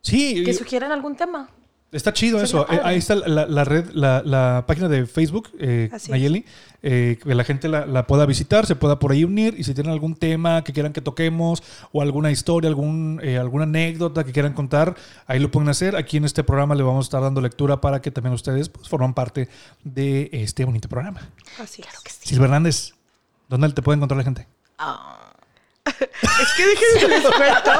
sí, que sugieran algún tema. está chido eso. Eh, ahí está la, la red, la, la página de Facebook, eh. Nayeli, eh, que la gente la, la pueda visitar, se pueda por ahí unir y si tienen algún tema que quieran que toquemos o alguna historia, algún, eh, alguna anécdota que quieran contar, ahí lo pueden hacer. Aquí en este programa le vamos a estar dando lectura para que también ustedes pues, forman parte de este bonito programa. Así es. Silvia Hernández, ¿dónde te puede encontrar la gente? Ah. Es que déjenme les cuento.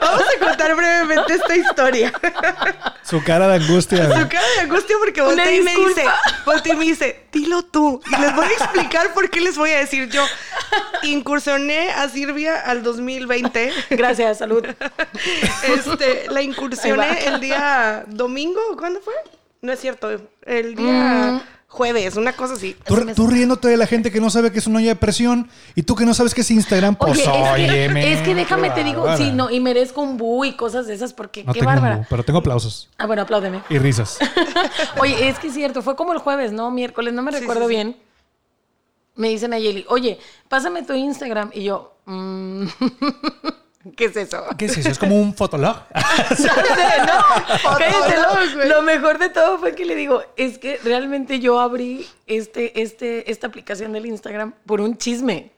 Vamos a contar brevemente esta historia. Su cara de angustia. Su cara de angustia porque voltea y me dice, voltea y me dice, dilo tú. Y les voy a explicar por qué les voy a decir yo. Incursioné a Silvia al 2020. Gracias, salud. Este, la incursioné el día domingo, ¿cuándo fue? No es cierto, el día jueves, una cosa así. Tú, tú riéndote de la gente que no sabe que es una olla de presión y tú que no sabes que es Instagram, pues Oye, es, que, óyeme, es que déjame te digo, bárbara. sí, no, y merezco un bu y cosas de esas porque No qué tengo un bárbara. bu, pero tengo aplausos Ah, bueno, apláudeme. y risas. Oye, es que es cierto, fue como el jueves, ¿no? Miércoles, no me Sí, recuerdo sí, sí. bien. Me dicen a Yeli, oye, pásame tu Instagram. Y yo, mm, ¿qué es eso? ¿Qué es eso? ¿Es como un fotolog? No, cállate, lo, lo mejor de todo fue que le digo, es que realmente yo abrí este, este, esta aplicación del Instagram por un chisme.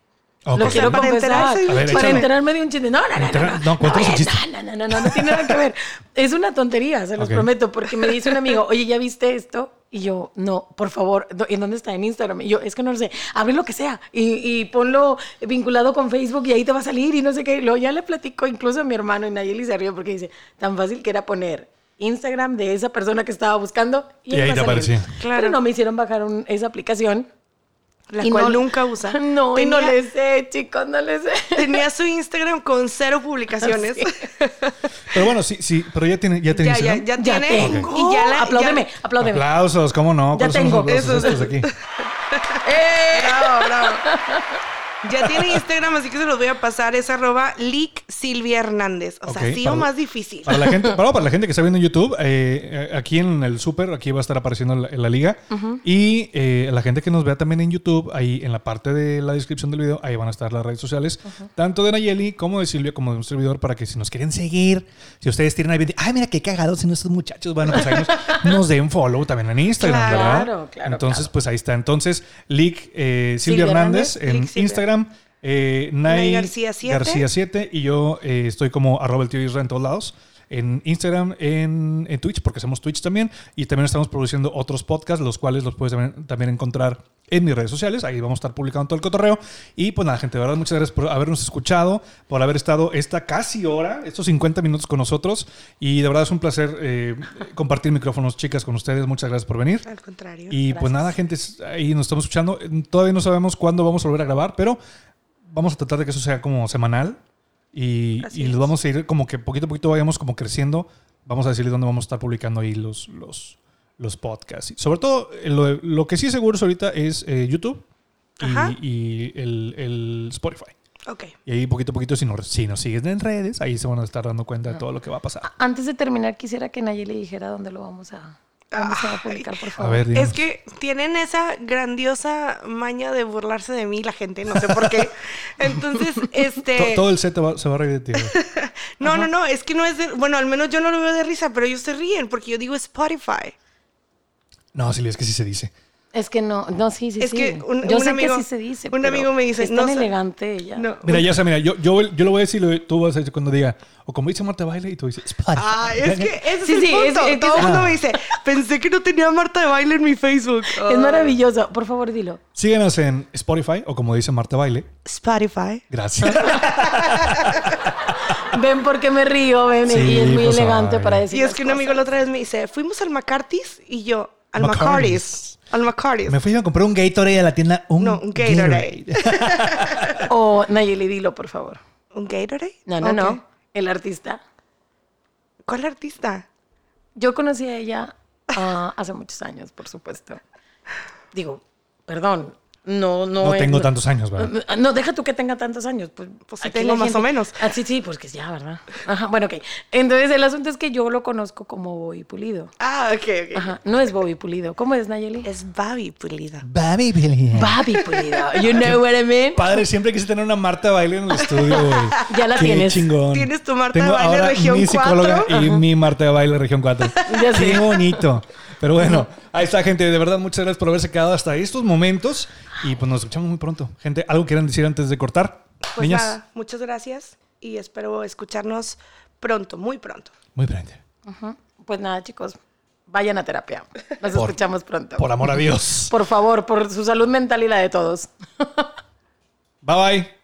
Ok. Lo O sea, quiero para confesar. enterarse para enterarme de un chisme. No, no, no. No, no, no, no, chiste. no, no, no, no, no tiene nada que ver. Es una tontería, se los Ok. prometo, porque me dice un amigo, oye, ¿ya viste esto? Y yo, no, por favor, ¿dó- ¿en dónde está? En Instagram. Y yo, es que no lo sé, abre lo que sea y, y ponlo vinculado con Facebook y ahí te va a salir y no sé qué. Y luego ya le platico incluso a mi hermano y Nayeli se rió porque dice, tan fácil que era poner Instagram de esa persona que estaba buscando y, Y ahí te aparecía. Claro. Pero no me hicieron bajar un- esa aplicación. La Y cual no- nunca usa. No, y no Tenía- le sé, chicos, no le sé. Tenía su Instagram con cero publicaciones. Sí. Pero bueno, sí, sí, pero ya tiene, ya tiene ya, ya, Instagram. ya Ya tiene. tengo. Y ya la, Apláudeme, ya- apláudeme. Aplausos, ¿cómo no? Ya ¿Cuáles son los tengo. Eso, estos aquí? ¡Eh! Bravo, bravo. Ya tiene Instagram, así que se los voy a pasar. Es arroba Lick Silvia Hernández. O sea, sí para- o más difícil. Para la gente, para, para la gente que está viendo en YouTube, eh, aquí en el super, aquí va a estar apareciendo la, la liga. Y eh, la gente que nos vea también en YouTube, ahí en la parte de la descripción del video, ahí van a estar las redes sociales, tanto de Nayeli como de Silvia, como de un servidor, para que si nos quieren seguir, si ustedes tienen ahí, ay, mira qué cagados en estos muchachos, bueno, pues ahí nos, nos den follow también en Instagram, Claro, ¿verdad? claro, Entonces, claro. pues ahí está. Entonces, Lick eh, Silvia Silvia Hernández, Hernández, en Silvia. Instagram. Eh, Nay García siete. García 7 y yo eh, estoy como arroba el tío Isra en todos lados. En Instagram, en, en Twitch, porque hacemos Twitch también. Y también estamos produciendo otros podcasts, los cuales los puedes también, también encontrar en mis redes sociales. Ahí vamos a estar publicando todo el cotorreo. Y pues nada, gente, de verdad, muchas gracias por habernos escuchado, por haber estado esta casi hora, estos 50 minutos con nosotros. Y de verdad es un placer eh, compartir micrófonos, chicas, con ustedes. Muchas gracias por venir. Al contrario. Y pues nada, gente, ahí nos estamos escuchando. Todavía no sabemos cuándo vamos a volver a grabar, pero vamos a tratar de que eso sea como semanal. Y, los vamos a ir como que poquito a poquito vayamos como creciendo. Vamos a decirles dónde vamos a estar publicando ahí los, los, los podcasts. Y sobre todo, eh, lo, lo que sí seguro ahorita es eh, YouTube y, el, el Spotify. Ok. Y ahí poquito a poquito, si nos, si nos siguen en redes, ahí se van a estar dando cuenta de todo lo que va a pasar. Antes de terminar, quisiera que Nayeli dijera dónde lo vamos a, dónde se va a publicar, por A favor. ver. Es que tienen esa grandiosa maña de burlarse de mí la gente, no sé por qué. Entonces, To- este... todo el set va- se va a reír de ti. No, no, no, es que no es de... Bueno, al menos yo no lo veo de risa, pero ellos se ríen porque yo digo Spotify. No, Silvia, es que sí se dice. Es que no, no, sí, sí, Es sí. que un- yo un sé amigo- que sí se dice. un pero amigo me dice, es no tan sé- elegante ella. No. Mira, ya sé, mira, yo, yo, yo lo voy a decir, lo- tú vas a decir cuando diga, o como dice Marta Baile, y tú dices, Spotify. Ah, es que ese Sí, es el sí, es- punto. es Todo el mundo Ah. me dice, pensé que no tenía Marta de baile en mi Facebook. Es maravilloso. Por favor, dilo. Síguenos en Spotify, o como dice Marta Baile. Spotify. Gracias. Ven porque me río, ven. Sí, y es muy pues, elegante ay. para decir. Y es que un amigo la otra vez me dice, fuimos al McCarthy's y yo, al McCarthy's. Al McCarthy's. Me fui a comprar un Gatorade a la tienda. Un No, un Gatorade. O Nayeli, dilo, por favor. ¿Un Gatorade? No, no, no. El artista. ¿Cuál artista? Yo conocí a ella ah, hace muchos años, por supuesto. Digo, perdón, no, no. No es- tengo tantos años, ¿verdad? Ah, No, deja tú que tenga tantos años. Pues, Pues tengo más o menos. Ah, sí, sí, pues que ya, ¿verdad? Ajá, bueno, ok. Entonces, el asunto es que yo lo conozco como Bobby Pulido. Ah, ok, ok. Ajá, no es Bobby Pulido. ¿Cómo es, Nayeli? Es Babi Pulida. Baby Billy. Bobby Pulido. You know what I mean? Padre, siempre quise tener una Marta Baile en el estudio, güey. Ya la Qué tienes. chingón. Tienes tu Marta Tengo de Baile ahora Región mi psicóloga 4. y mi Marta de Baile Región 4. Ya Qué sé. bonito. Pero bueno, ahí está, gente. De verdad, muchas gracias por haberse quedado hasta estos momentos. Y pues nos escuchamos muy pronto. Gente, ¿algo quieran decir antes de cortar? Pues Niñas, nada, muchas gracias y espero escucharnos pronto, muy pronto. muy pronto. Pues nada, chicos, vayan a terapia. Nos Por- escuchamos pronto. Por amor a Dios. Por favor, por su salud mental y la de todos. Bye bye.